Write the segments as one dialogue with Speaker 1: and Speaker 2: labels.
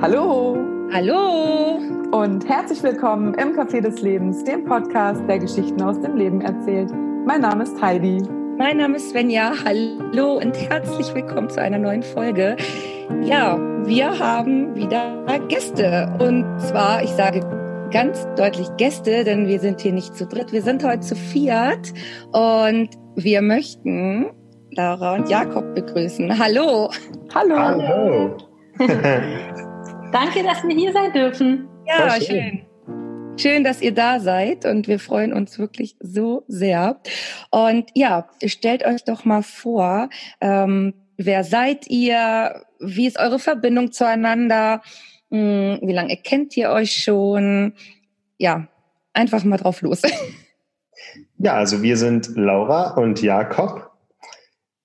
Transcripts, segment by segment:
Speaker 1: Hallo.
Speaker 2: Hallo.
Speaker 1: Und herzlich willkommen im Café des Lebens, dem Podcast, der Geschichten aus dem Leben erzählt. Mein Name ist Heidi.
Speaker 2: Mein Name ist Svenja. Hallo und herzlich willkommen zu einer neuen Folge. Ja, wir haben wieder Gäste. Und zwar, ich sage ganz deutlich Gäste, denn wir sind hier nicht zu dritt. Wir sind heute zu viert und wir möchten Laura und Jakob begrüßen. Hallo.
Speaker 1: Hallo.
Speaker 3: Hallo.
Speaker 4: Danke, dass wir hier sein dürfen.
Speaker 2: Ja, schön. schön. Schön, dass ihr da seid und wir freuen uns wirklich so sehr. Und ja, stellt euch doch mal vor, ähm, wer seid ihr? Wie ist eure Verbindung zueinander? Hm, wie lange kennt ihr euch schon? Ja, einfach mal drauf los.
Speaker 3: Ja, also wir sind Laura und Jakob.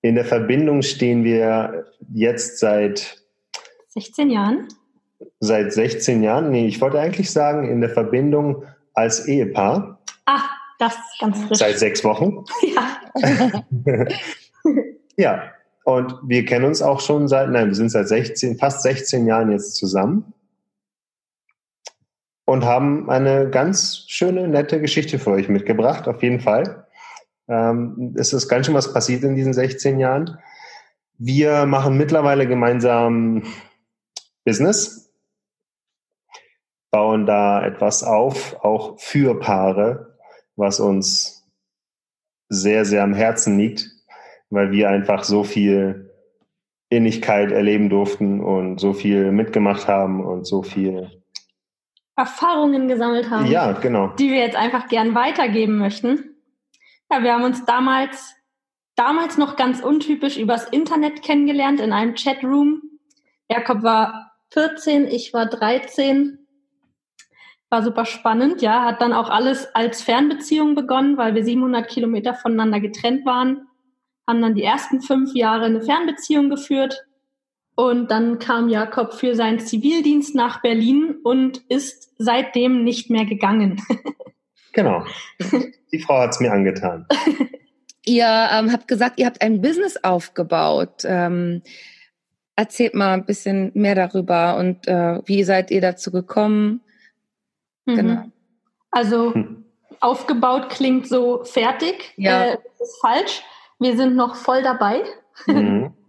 Speaker 3: In der Verbindung stehen wir jetzt seit
Speaker 4: 16 Jahren
Speaker 3: seit 16 Jahren. Nee, ich wollte eigentlich sagen, in der Verbindung als Ehepaar.
Speaker 4: Ach, das ist ganz frisch.
Speaker 3: Seit sechs Wochen.
Speaker 4: Ja.
Speaker 3: ja. Und wir kennen uns auch schon seit, nein, wir sind seit 16, fast 16 Jahren jetzt zusammen. Und haben eine ganz schöne, nette Geschichte für euch mitgebracht, auf jeden Fall. Ähm, es ist ganz schön was passiert in diesen 16 Jahren. Wir machen mittlerweile gemeinsam Business bauen da etwas auf, auch für Paare, was uns sehr, sehr am Herzen liegt, weil wir einfach so viel Innigkeit erleben durften und so viel mitgemacht haben und so viel
Speaker 4: Erfahrungen gesammelt haben.
Speaker 3: Ja, genau.
Speaker 4: Die wir jetzt einfach gern weitergeben möchten. Ja, wir haben uns damals, damals noch ganz untypisch übers Internet kennengelernt in einem Chatroom. Jakob war 14, ich war 13 war super spannend, ja, hat dann auch alles als Fernbeziehung begonnen, weil wir 700 Kilometer voneinander getrennt waren, haben dann die ersten fünf Jahre eine Fernbeziehung geführt und dann kam Jakob für seinen Zivildienst nach Berlin und ist seitdem nicht mehr gegangen.
Speaker 3: genau. Die Frau hat es mir angetan.
Speaker 2: ihr ähm, habt gesagt, ihr habt ein Business aufgebaut. Ähm, erzählt mal ein bisschen mehr darüber und äh, wie seid ihr dazu gekommen?
Speaker 4: Mhm. Genau. Also hm. aufgebaut klingt so fertig. Ja. Äh, das ist falsch. Wir sind noch voll dabei. Mhm.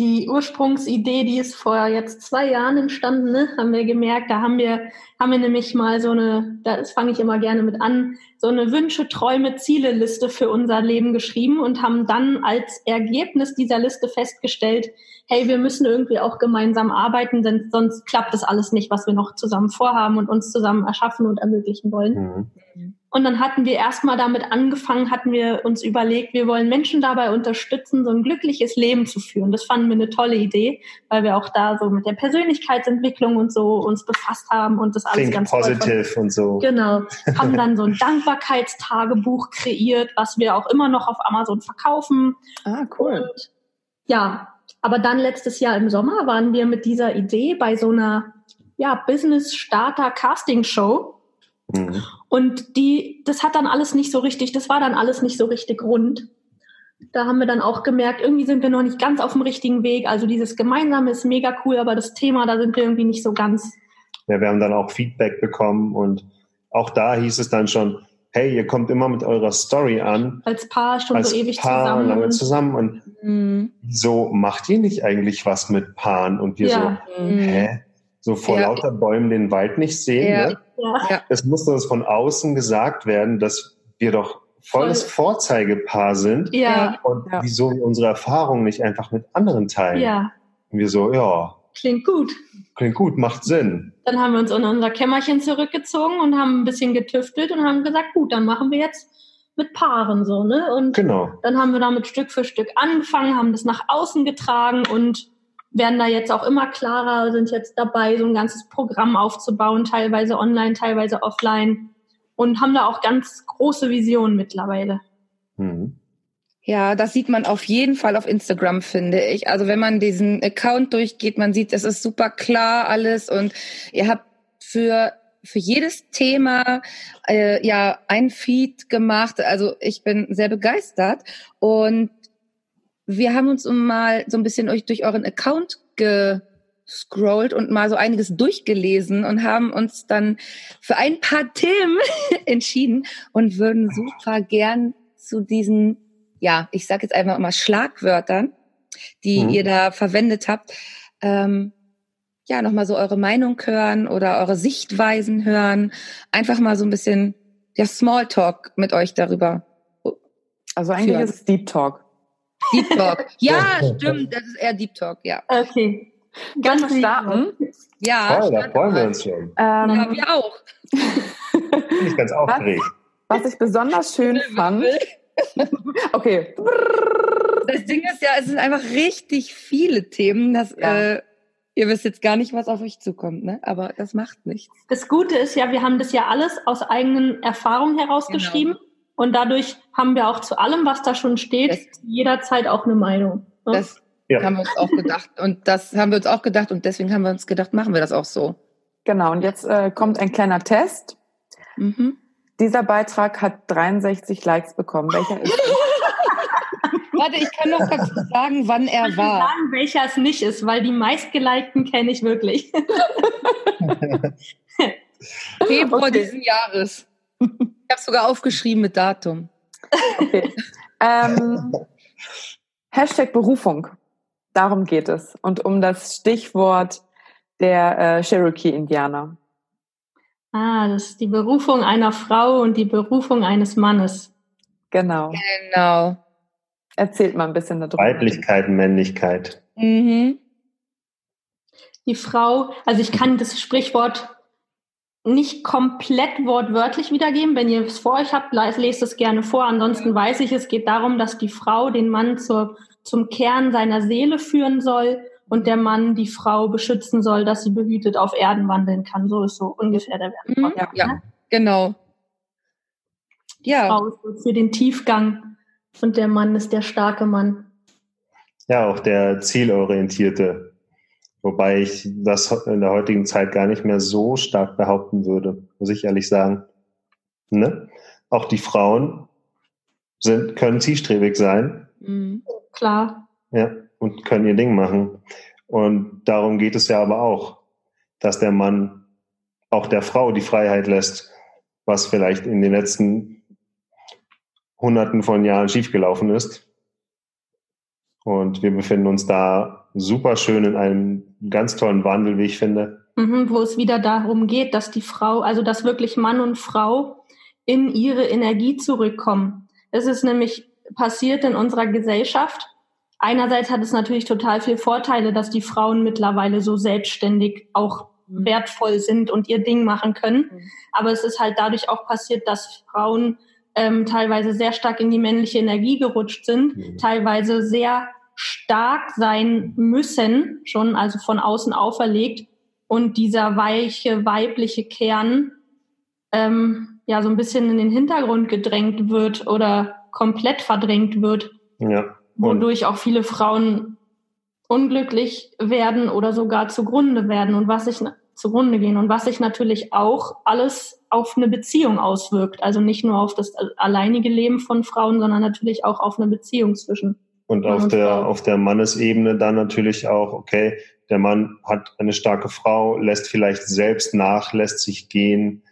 Speaker 4: Die Ursprungsidee, die ist vor jetzt zwei Jahren entstanden, ne, haben wir gemerkt. Da haben wir, haben wir nämlich mal so eine, das fange ich immer gerne mit an, so eine Wünsche, Träume, Ziele-Liste für unser Leben geschrieben und haben dann als Ergebnis dieser Liste festgestellt, hey, wir müssen irgendwie auch gemeinsam arbeiten, denn sonst klappt das alles nicht, was wir noch zusammen vorhaben und uns zusammen erschaffen und ermöglichen wollen. Mhm. Und dann hatten wir erstmal damit angefangen, hatten wir uns überlegt, wir wollen Menschen dabei unterstützen, so ein glückliches Leben zu führen. Das fanden wir eine tolle Idee, weil wir auch da so mit der Persönlichkeitsentwicklung und so uns befasst haben und das alles
Speaker 3: Think
Speaker 4: ganz
Speaker 3: positive und so.
Speaker 4: Genau. Haben dann so ein Dankbarkeitstagebuch kreiert, was wir auch immer noch auf Amazon verkaufen.
Speaker 2: Ah, cool.
Speaker 4: Und ja, aber dann letztes Jahr im Sommer waren wir mit dieser Idee bei so einer ja, Business Starter Casting Show. Mhm. Und die, das hat dann alles nicht so richtig, das war dann alles nicht so richtig rund. Da haben wir dann auch gemerkt, irgendwie sind wir noch nicht ganz auf dem richtigen Weg. Also dieses Gemeinsame ist mega cool, aber das Thema, da sind wir irgendwie nicht so ganz.
Speaker 3: Ja, wir haben dann auch Feedback bekommen und auch da hieß es dann schon, hey, ihr kommt immer mit eurer Story an.
Speaker 4: Als Paar schon
Speaker 3: als
Speaker 4: so ewig
Speaker 3: Paar
Speaker 4: zusammen.
Speaker 3: lange zusammen. Und mhm. so macht ihr nicht eigentlich was mit Paaren? Und wir
Speaker 4: ja.
Speaker 3: so, mhm. hä? So vor ja. lauter Bäumen den Wald nicht sehen. Ja. Ne? Ja. Es muss uns von außen gesagt werden, dass wir doch volles Voll. Vorzeigepaar sind.
Speaker 4: Ja.
Speaker 3: Und wieso wir unsere Erfahrungen nicht einfach mit anderen teilen.
Speaker 4: Ja.
Speaker 3: Und wir so, ja.
Speaker 4: Klingt gut.
Speaker 3: Klingt gut, macht Sinn.
Speaker 4: Dann haben wir uns in unser Kämmerchen zurückgezogen und haben ein bisschen getüftelt und haben gesagt, gut, dann machen wir jetzt mit Paaren so, ne? Und
Speaker 3: genau.
Speaker 4: dann haben wir damit Stück für Stück angefangen, haben das nach außen getragen und werden da jetzt auch immer klarer, sind jetzt dabei, so ein ganzes Programm aufzubauen, teilweise online, teilweise offline und haben da auch ganz große Visionen mittlerweile.
Speaker 2: Mhm. Ja, das sieht man auf jeden Fall auf Instagram, finde ich. Also wenn man diesen Account durchgeht, man sieht, es ist super klar alles und ihr habt für für jedes Thema äh, ja ein Feed gemacht. Also ich bin sehr begeistert und wir haben uns mal so ein bisschen euch durch euren Account ge gescrollt und mal so einiges durchgelesen und haben uns dann für ein paar Themen entschieden und würden super gern zu diesen, ja, ich sage jetzt einfach mal Schlagwörtern, die mhm. ihr da verwendet habt, ähm, ja, nochmal so eure Meinung hören oder eure Sichtweisen hören. Einfach mal so ein bisschen ja, Smalltalk mit euch darüber.
Speaker 1: Also eigentlich führen. ist es Deep Talk.
Speaker 2: Deep Talk. Ja, stimmt, das ist eher Deep Talk, ja.
Speaker 4: Okay.
Speaker 1: Ganz wir starten?
Speaker 2: Ja.
Speaker 3: Voll, da freuen wir uns schon. Ähm,
Speaker 2: ja, wir auch.
Speaker 3: Bin ich ganz aufgeregt.
Speaker 1: Was, was ich besonders schön fand. Okay.
Speaker 2: Das Ding ist ja, es sind einfach richtig viele Themen. Das, ja. äh, ihr wisst jetzt gar nicht, was auf euch zukommt, ne? Aber das macht nichts.
Speaker 4: Das Gute ist ja, wir haben das ja alles aus eigenen Erfahrungen herausgeschrieben. Genau. Und dadurch haben wir auch zu allem, was da schon steht, das, jederzeit auch eine Meinung.
Speaker 2: Ne? Das ja. haben wir uns auch gedacht. Und das haben wir uns auch gedacht. Und deswegen haben wir uns gedacht, machen wir das auch so.
Speaker 1: Genau. Und jetzt äh, kommt ein kleiner Test. Mhm. Dieser Beitrag hat 63 Likes bekommen. Welcher ist es?
Speaker 2: Warte, ich kann noch dazu sagen, wann er ich war.
Speaker 4: sagen, welcher es nicht ist, weil die meistgelikten kenne ich wirklich.
Speaker 2: Februar okay. diesen Jahres. Ich habe sogar aufgeschrieben mit Datum.
Speaker 1: Okay. Ähm, Hashtag Berufung. Darum geht es. Und um das Stichwort der äh, Cherokee-Indianer.
Speaker 4: Ah, das ist die Berufung einer Frau und die Berufung eines Mannes.
Speaker 1: Genau.
Speaker 2: Genau.
Speaker 1: Erzählt mal ein bisschen darüber.
Speaker 3: Weiblichkeit, Männlichkeit.
Speaker 4: Mhm. Die Frau, also ich kann das Sprichwort nicht komplett wortwörtlich wiedergeben. Wenn ihr es vor euch habt, lest es gerne vor. Ansonsten weiß ich, es geht darum, dass die Frau den Mann zur, zum Kern seiner Seele führen soll und der Mann die Frau beschützen soll, dass sie behütet auf Erden wandeln kann. So ist so ungefähr der
Speaker 2: Werbespot. Mhm, ja, ja, genau.
Speaker 4: Ja. Die Frau ist für den Tiefgang und der Mann ist der starke Mann.
Speaker 3: Ja, auch der zielorientierte Wobei ich das in der heutigen Zeit gar nicht mehr so stark behaupten würde, muss ich ehrlich sagen. Ne? Auch die Frauen sind, können zielstrebig sein.
Speaker 4: Mhm, klar.
Speaker 3: Ja, und können ihr Ding machen. Und darum geht es ja aber auch, dass der Mann auch der Frau die Freiheit lässt, was vielleicht in den letzten Hunderten von Jahren schiefgelaufen ist. Und wir befinden uns da super schön in einem ganz tollen Wandel, wie ich finde.
Speaker 4: Mhm, wo es wieder darum geht, dass die Frau, also dass wirklich Mann und Frau in ihre Energie zurückkommen. Es ist nämlich passiert in unserer Gesellschaft. Einerseits hat es natürlich total viel Vorteile, dass die Frauen mittlerweile so selbstständig auch mhm. wertvoll sind und ihr Ding machen können. Mhm. Aber es ist halt dadurch auch passiert, dass Frauen ähm, teilweise sehr stark in die männliche Energie gerutscht sind, mhm. teilweise sehr stark sein müssen, schon also von außen auferlegt und dieser weiche weibliche Kern ähm, ja so ein bisschen in den Hintergrund gedrängt wird oder komplett verdrängt wird,
Speaker 3: ja.
Speaker 4: Wodurch auch viele Frauen unglücklich werden oder sogar zugrunde werden und was sich zugrunde gehen und was sich natürlich auch alles auf eine Beziehung auswirkt. Also nicht nur auf das alleinige Leben von Frauen, sondern natürlich auch auf eine Beziehung zwischen
Speaker 3: und auf der, auf der Mannesebene dann natürlich auch, okay, der Mann hat eine starke Frau, lässt vielleicht selbst nach, lässt sich gehen.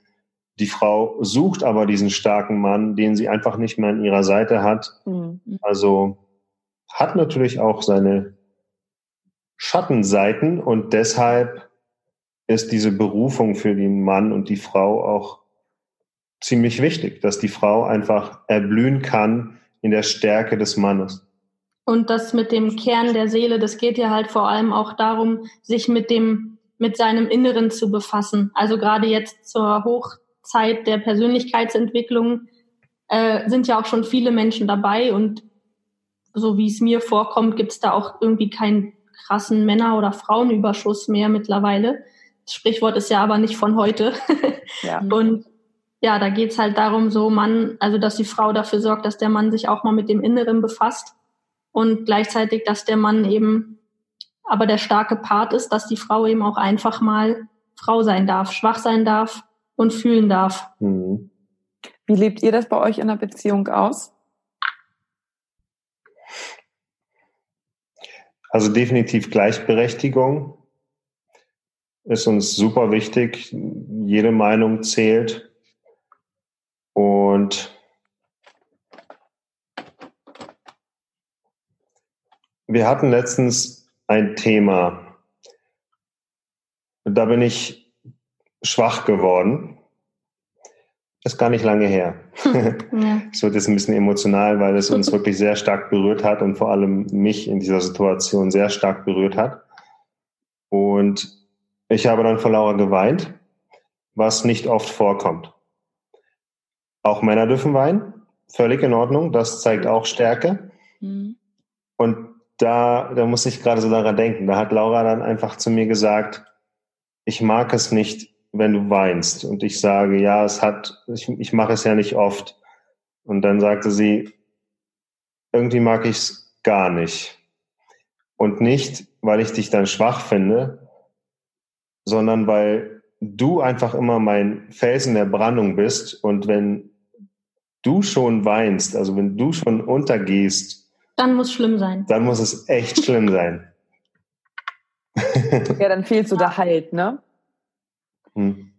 Speaker 3: Die Frau sucht aber diesen starken Mann, den sie einfach nicht mehr an ihrer Seite hat. Mhm. Also hat natürlich auch seine Schattenseiten und deshalb ist diese Berufung für den Mann und die Frau auch ziemlich wichtig, dass die Frau einfach erblühen kann in der Stärke des Mannes.
Speaker 4: Und das mit dem Kern der Seele, das geht ja halt vor allem auch darum, sich mit dem, mit seinem Inneren zu befassen. Also gerade jetzt zur Hochzeit der Persönlichkeitsentwicklung äh, sind ja auch schon viele Menschen dabei und so wie es mir vorkommt, gibt es da auch irgendwie keinen krassen Männer- oder Frauenüberschuss mehr mittlerweile. Das Sprichwort ist ja aber nicht von heute. Ja. Und ja, da geht's halt darum, so Mann, also dass die Frau dafür sorgt, dass der Mann sich auch mal mit dem Inneren befasst und gleichzeitig, dass der Mann eben aber der starke Part ist, dass die Frau eben auch einfach mal Frau sein darf, schwach sein darf und fühlen darf. Mhm.
Speaker 1: Wie lebt ihr das bei euch in der Beziehung aus?
Speaker 3: Also definitiv Gleichberechtigung. ist uns super wichtig. Jede Meinung zählt. Und wir hatten letztens ein Thema. Da bin ich schwach geworden. Ist gar nicht lange her. Ja. Es wird jetzt ein bisschen emotional, weil es uns wirklich sehr stark berührt hat und vor allem mich in dieser Situation sehr stark berührt hat. Und ich habe dann vor Laura geweint, was nicht oft vorkommt. Auch Männer dürfen weinen, völlig in Ordnung, das zeigt auch Stärke. Mhm. Und da, da muss ich gerade so daran denken. Da hat Laura dann einfach zu mir gesagt, ich mag es nicht, wenn du weinst. Und ich sage, ja, es hat, ich, ich mache es ja nicht oft. Und dann sagte sie, irgendwie mag ich es gar nicht. Und nicht, weil ich dich dann schwach finde, sondern weil du einfach immer mein Felsen der Brandung bist. Und wenn du schon weinst, also wenn du schon untergehst,
Speaker 4: dann muss schlimm sein.
Speaker 3: Dann muss es echt schlimm sein.
Speaker 1: ja, dann fehlt so der Halt, ne?
Speaker 4: Hm.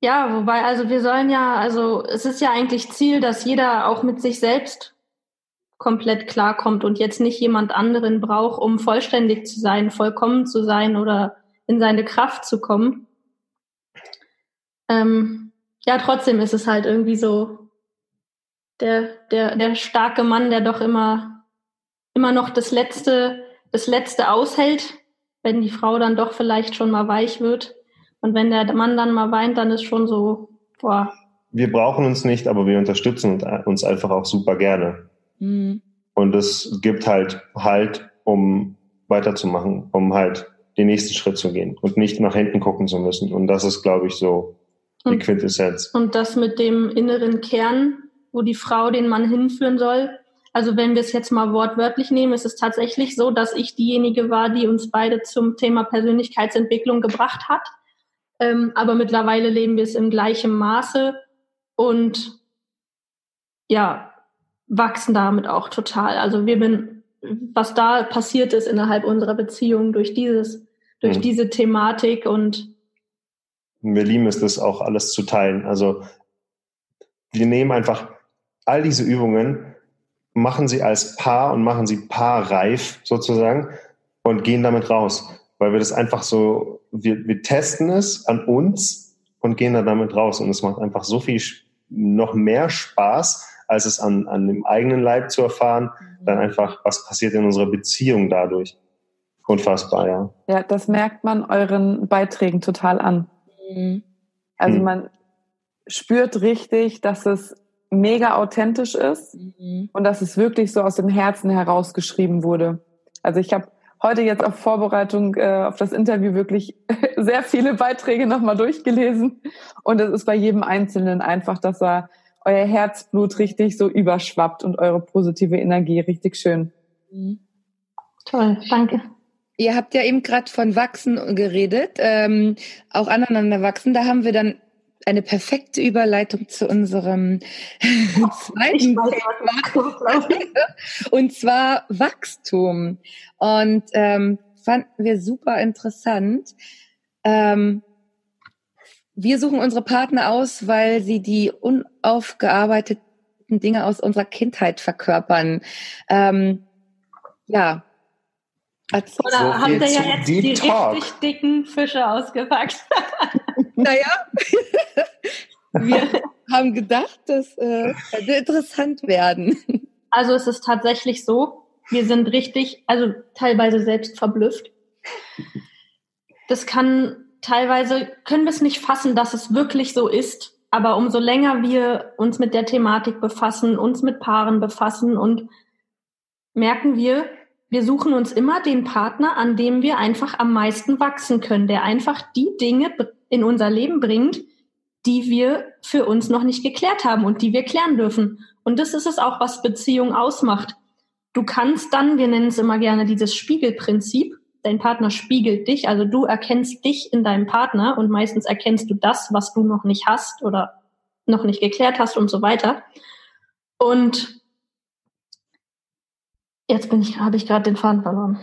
Speaker 4: Ja, wobei, also wir sollen ja, also es ist ja eigentlich Ziel, dass jeder auch mit sich selbst komplett klarkommt und jetzt nicht jemand anderen braucht, um vollständig zu sein, vollkommen zu sein oder in seine Kraft zu kommen. Ähm, ja, trotzdem ist es halt irgendwie so der, der, der starke Mann, der doch immer, immer noch das letzte, das letzte aushält, wenn die Frau dann doch vielleicht schon mal weich wird. Und wenn der Mann dann mal weint, dann ist schon so, boah.
Speaker 3: Wir brauchen uns nicht, aber wir unterstützen uns einfach auch super gerne. Mhm. Und es gibt halt Halt, um weiterzumachen, um halt den nächsten Schritt zu gehen und nicht nach hinten gucken zu müssen. Und das ist, glaube ich, so die und, Quintessenz.
Speaker 4: Und das mit dem inneren Kern, wo die Frau den Mann hinführen soll. Also wenn wir es jetzt mal wortwörtlich nehmen, ist es tatsächlich so, dass ich diejenige war, die uns beide zum Thema Persönlichkeitsentwicklung gebracht hat. Ähm, aber mittlerweile leben wir es im gleichen Maße und ja, wachsen damit auch total. Also wir bin, was da passiert ist innerhalb unserer Beziehung durch dieses, durch mhm. diese Thematik und
Speaker 3: wir lieben es, das auch alles zu teilen. Also wir nehmen einfach all diese Übungen, machen sie als Paar und machen sie paarreif sozusagen und gehen damit raus weil wir das einfach so, wir, wir testen es an uns und gehen dann damit raus. Und es macht einfach so viel noch mehr Spaß, als es an, an dem eigenen Leib zu erfahren, mhm. dann einfach, was passiert in unserer Beziehung dadurch. Unfassbar, ja.
Speaker 1: Ja, das merkt man euren Beiträgen total an. Mhm. Also mhm. man spürt richtig, dass es mega authentisch ist mhm. und dass es wirklich so aus dem Herzen herausgeschrieben wurde. Also ich habe heute jetzt auf Vorbereitung äh, auf das Interview wirklich sehr viele Beiträge nochmal durchgelesen. Und es ist bei jedem Einzelnen einfach, dass er euer Herzblut richtig so überschwappt und eure positive Energie richtig schön.
Speaker 4: Mhm. Toll, danke.
Speaker 2: Ihr habt ja eben gerade von Wachsen geredet, ähm, auch aneinander wachsen. Da haben wir dann eine perfekte Überleitung zu unserem zweiten Thema. Und zwar Wachstum. Und ähm, fanden wir super interessant. Ähm, wir suchen unsere Partner aus, weil sie die unaufgearbeiteten Dinge aus unserer Kindheit verkörpern. Ähm, ja.
Speaker 4: Oder so habt ihr ja jetzt die Talk. richtig dicken Fische ausgepackt?
Speaker 2: Naja, wir haben gedacht, das äh, könnte interessant werden.
Speaker 4: Also es ist tatsächlich so, wir sind richtig, also teilweise selbst verblüfft. Das kann teilweise, können wir es nicht fassen, dass es wirklich so ist. Aber umso länger wir uns mit der Thematik befassen, uns mit Paaren befassen und merken wir, wir suchen uns immer den Partner, an dem wir einfach am meisten wachsen können, der einfach die Dinge in unser Leben bringt, die wir für uns noch nicht geklärt haben und die wir klären dürfen. Und das ist es auch, was Beziehung ausmacht. Du kannst dann, wir nennen es immer gerne dieses Spiegelprinzip, dein Partner spiegelt dich, also du erkennst dich in deinem Partner und meistens erkennst du das, was du noch nicht hast oder noch nicht geklärt hast und so weiter. Und jetzt bin ich, habe ich gerade den Faden verloren.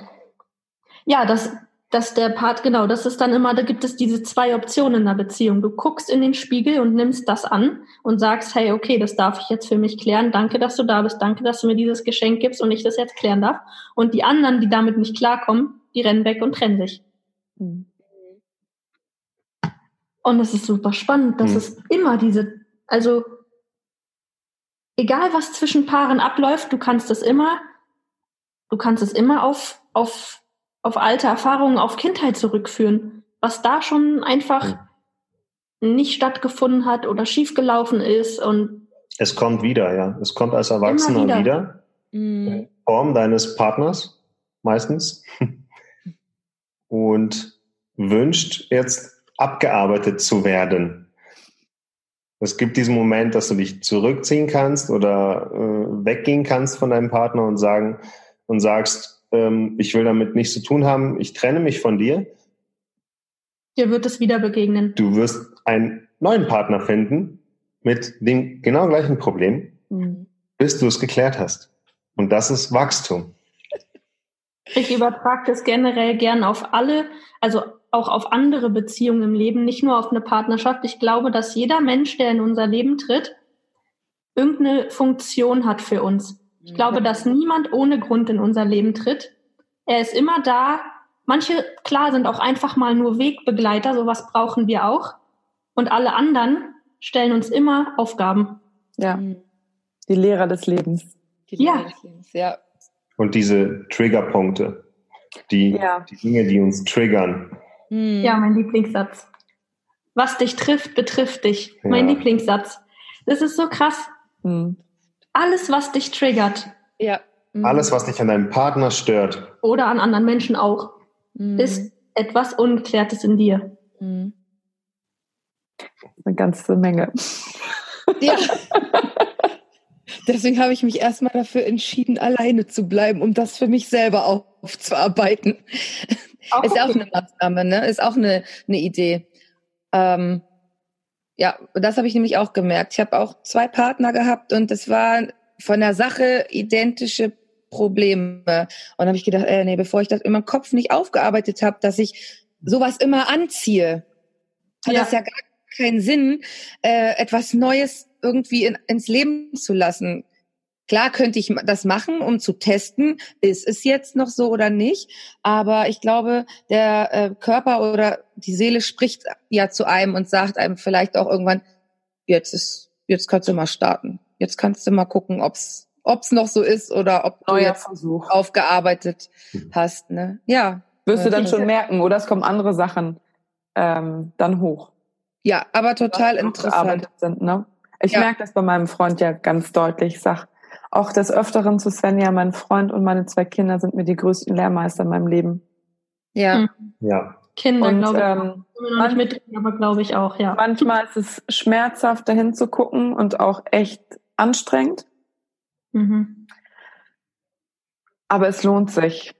Speaker 4: Ja, das dass der Part, genau, das ist dann immer, da gibt es diese zwei Optionen in der Beziehung. Du guckst in den Spiegel und nimmst das an und sagst, hey, okay, das darf ich jetzt für mich klären. Danke, dass du da bist. Danke, dass du mir dieses Geschenk gibst und ich das jetzt klären darf. Und die anderen, die damit nicht klarkommen, die rennen weg und trennen sich. Mhm. Und es ist super spannend, dass mhm. es immer diese, also egal was zwischen Paaren abläuft, du kannst es immer, du kannst es immer auf, auf auf alte Erfahrungen, auf Kindheit zurückführen, was da schon einfach mhm. nicht stattgefunden hat oder schiefgelaufen ist und
Speaker 3: es kommt wieder, ja. Es kommt als Erwachsener wieder. wieder. Mhm. Form deines Partners meistens und wünscht jetzt abgearbeitet zu werden. Es gibt diesen Moment, dass du dich zurückziehen kannst oder äh, weggehen kannst von deinem Partner und sagen und sagst, ähm, ich will damit nichts zu tun haben, ich trenne mich von dir.
Speaker 4: Dir wird es wieder begegnen.
Speaker 3: Du wirst einen neuen Partner finden mit dem genau gleichen Problem, mhm. bis du es geklärt hast. Und das ist Wachstum.
Speaker 4: Ich übertrage das generell gern auf alle, also auch auf andere Beziehungen im Leben, nicht nur auf eine Partnerschaft. Ich glaube, dass jeder Mensch, der in unser Leben tritt, irgendeine Funktion hat für uns. Ich glaube, dass niemand ohne Grund in unser Leben tritt. Er ist immer da. Manche, klar, sind auch einfach mal nur Wegbegleiter, sowas brauchen wir auch. Und alle anderen stellen uns immer Aufgaben.
Speaker 1: Ja. Die Lehrer des Lebens.
Speaker 4: Die Lehrer ja. Des Lebens,
Speaker 3: ja. Und diese Triggerpunkte. Die, ja. die Dinge, die uns triggern.
Speaker 4: Hm. Ja, mein Lieblingssatz. Was dich trifft, betrifft dich. Ja. Mein Lieblingssatz. Das ist so krass. Hm. Alles, was dich triggert.
Speaker 2: Ja.
Speaker 3: Mhm. Alles, was dich an deinem Partner stört.
Speaker 4: Oder an anderen Menschen auch, mhm. ist etwas Ungeklärtes in dir. Mhm.
Speaker 1: Eine ganze Menge.
Speaker 2: Ja. Deswegen habe ich mich erstmal dafür entschieden, alleine zu bleiben, um das für mich selber aufzuarbeiten. Auch ist auch eine Maßnahme, ne? Ist auch eine, eine Idee. Ähm, ja, das habe ich nämlich auch gemerkt. Ich habe auch zwei Partner gehabt und es war von der Sache identische Probleme. Und dann habe ich gedacht, äh, nee, bevor ich das in meinem Kopf nicht aufgearbeitet habe, dass ich sowas immer anziehe, hat ja. das ja gar keinen Sinn, äh, etwas Neues irgendwie in, ins Leben zu lassen. Klar könnte ich das machen, um zu testen, ist es jetzt noch so oder nicht. Aber ich glaube, der äh, Körper oder die Seele spricht ja zu einem und sagt einem vielleicht auch irgendwann, jetzt ist, jetzt kannst du mal starten. Jetzt kannst du mal gucken, ob's ob's noch so ist oder ob Neuer du jetzt Versuch. aufgearbeitet mhm. hast. Ne? Ja.
Speaker 1: Wirst du dann schon merken, oder es kommen andere Sachen ähm, dann hoch.
Speaker 2: Ja, aber total interessant.
Speaker 1: Sind, ne? Ich ja. merke das bei meinem Freund ja ganz deutlich. Ich sag, auch des Öfteren zu Svenja, mein Freund und meine zwei Kinder sind mir die größten Lehrmeister in meinem Leben.
Speaker 4: Ja. Hm.
Speaker 3: Ja.
Speaker 4: Kinder, glaube ich, ähm, noch nicht mit, aber glaube ich auch, ja.
Speaker 1: Manchmal ist es schmerzhaft, dahin zu gucken und auch echt anstrengend. Mhm. Aber es lohnt sich.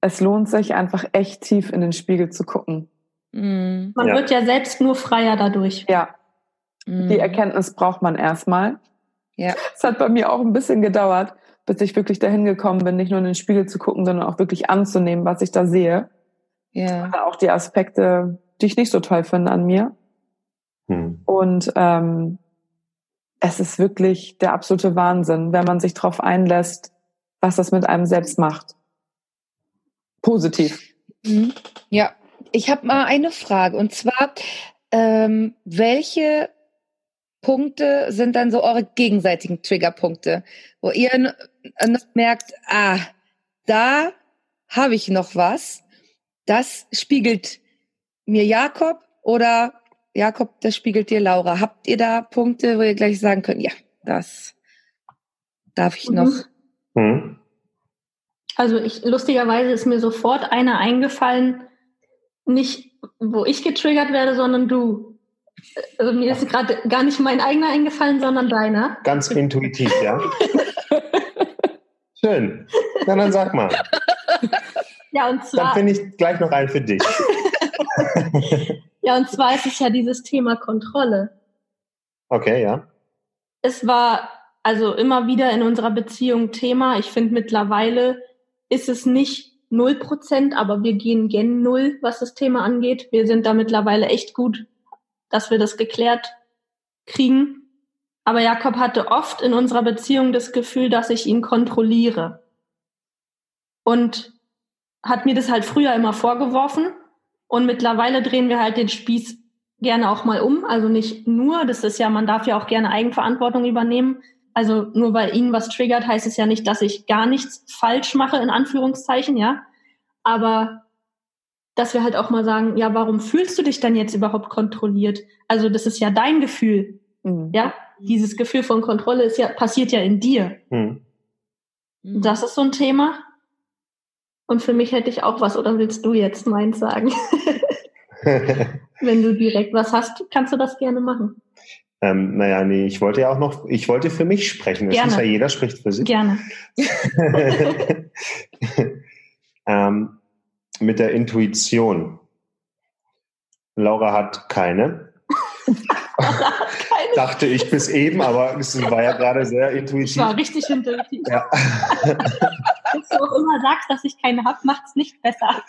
Speaker 1: Es lohnt sich einfach echt tief in den Spiegel zu gucken.
Speaker 4: Mhm. Man ja. wird ja selbst nur freier dadurch.
Speaker 1: Ja. Mhm. Die Erkenntnis braucht man erstmal. Ja. Es hat bei mir auch ein bisschen gedauert, bis ich wirklich dahin gekommen bin, nicht nur in den Spiegel zu gucken, sondern auch wirklich anzunehmen, was ich da sehe. Ja. Oder auch die Aspekte, die ich nicht so toll finde an mir. Hm. Und ähm, es ist wirklich der absolute Wahnsinn, wenn man sich darauf einlässt, was das mit einem selbst macht. Positiv.
Speaker 2: Mhm. Ja, ich habe mal eine Frage und zwar, ähm, welche Punkte sind dann so eure gegenseitigen Triggerpunkte, wo ihr noch merkt, ah, da habe ich noch was. Das spiegelt mir Jakob oder Jakob, das spiegelt dir Laura. Habt ihr da Punkte, wo ihr gleich sagen könnt, ja, das darf ich noch? Mhm. mhm.
Speaker 4: Also ich, lustigerweise ist mir sofort einer eingefallen, nicht wo ich getriggert werde, sondern du. Also mir ist gerade gar nicht mein eigener eingefallen, sondern deiner.
Speaker 3: Ganz intuitiv, ja. Schön. Na, dann sag mal.
Speaker 4: Ja, und zwar.
Speaker 3: Dann finde ich gleich noch einen für dich.
Speaker 4: ja, und zwar ist es ja dieses Thema Kontrolle.
Speaker 3: Okay, ja.
Speaker 4: Es war also immer wieder in unserer Beziehung Thema. Ich finde mittlerweile ist es nicht null Prozent, aber wir gehen gen null, was das Thema angeht. Wir sind da mittlerweile echt gut, dass wir das geklärt kriegen. Aber Jakob hatte oft in unserer Beziehung das Gefühl, dass ich ihn kontrolliere. Und hat mir das halt früher immer vorgeworfen. Und mittlerweile drehen wir halt den Spieß gerne auch mal um. Also nicht nur, das ist ja, man darf ja auch gerne Eigenverantwortung übernehmen. Also nur weil ihn was triggert, heißt es ja nicht, dass ich gar nichts falsch mache, in Anführungszeichen, ja. Aber dass wir halt auch mal sagen, ja, warum fühlst du dich denn jetzt überhaupt kontrolliert? Also das ist ja dein Gefühl, mhm. ja. Dieses Gefühl von Kontrolle ist ja passiert ja in dir. Mhm. Das ist so ein Thema. Und für mich hätte ich auch was, oder willst du jetzt meins sagen? Wenn du direkt was hast, kannst du das gerne machen.
Speaker 3: Ähm, naja, nee, ich wollte ja auch noch, ich wollte für mich sprechen. Das ist ja jeder spricht für sich.
Speaker 4: Gerne.
Speaker 3: ähm, mit der Intuition. Laura hat keine. keine. Dachte ich bis eben, aber es war ja gerade sehr intuitiv. Ich
Speaker 4: war richtig intuitiv. Ja. Dass du auch immer sagst, dass ich keine habe, macht es nicht besser.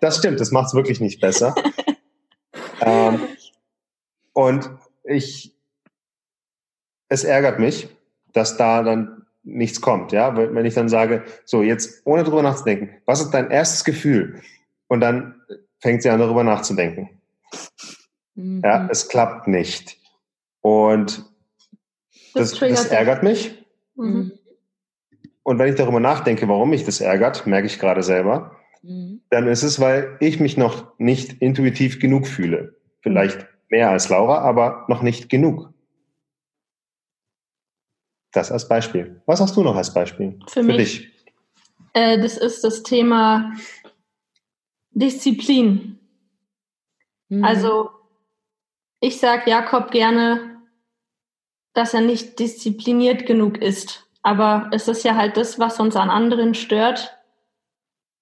Speaker 3: das stimmt, das macht es wirklich nicht besser. ähm, und ich, es ärgert mich, dass da dann nichts kommt, ja, wenn ich dann sage, so jetzt ohne drüber nachzudenken, was ist dein erstes Gefühl? Und dann fängt sie an darüber nachzudenken. Mhm. Ja, es klappt nicht. Und das, das, das ärgert mich. Mhm. Und wenn ich darüber nachdenke, warum mich das ärgert, merke ich gerade selber, mhm. dann ist es, weil ich mich noch nicht intuitiv genug fühle. Vielleicht mehr als Laura, aber noch nicht genug. Das als Beispiel. Was hast du noch als Beispiel
Speaker 4: für, für mich, dich? Äh, das ist das Thema Disziplin. Mhm. Also ich sage Jakob gerne, dass er nicht diszipliniert genug ist. Aber es ist ja halt das, was uns an anderen stört,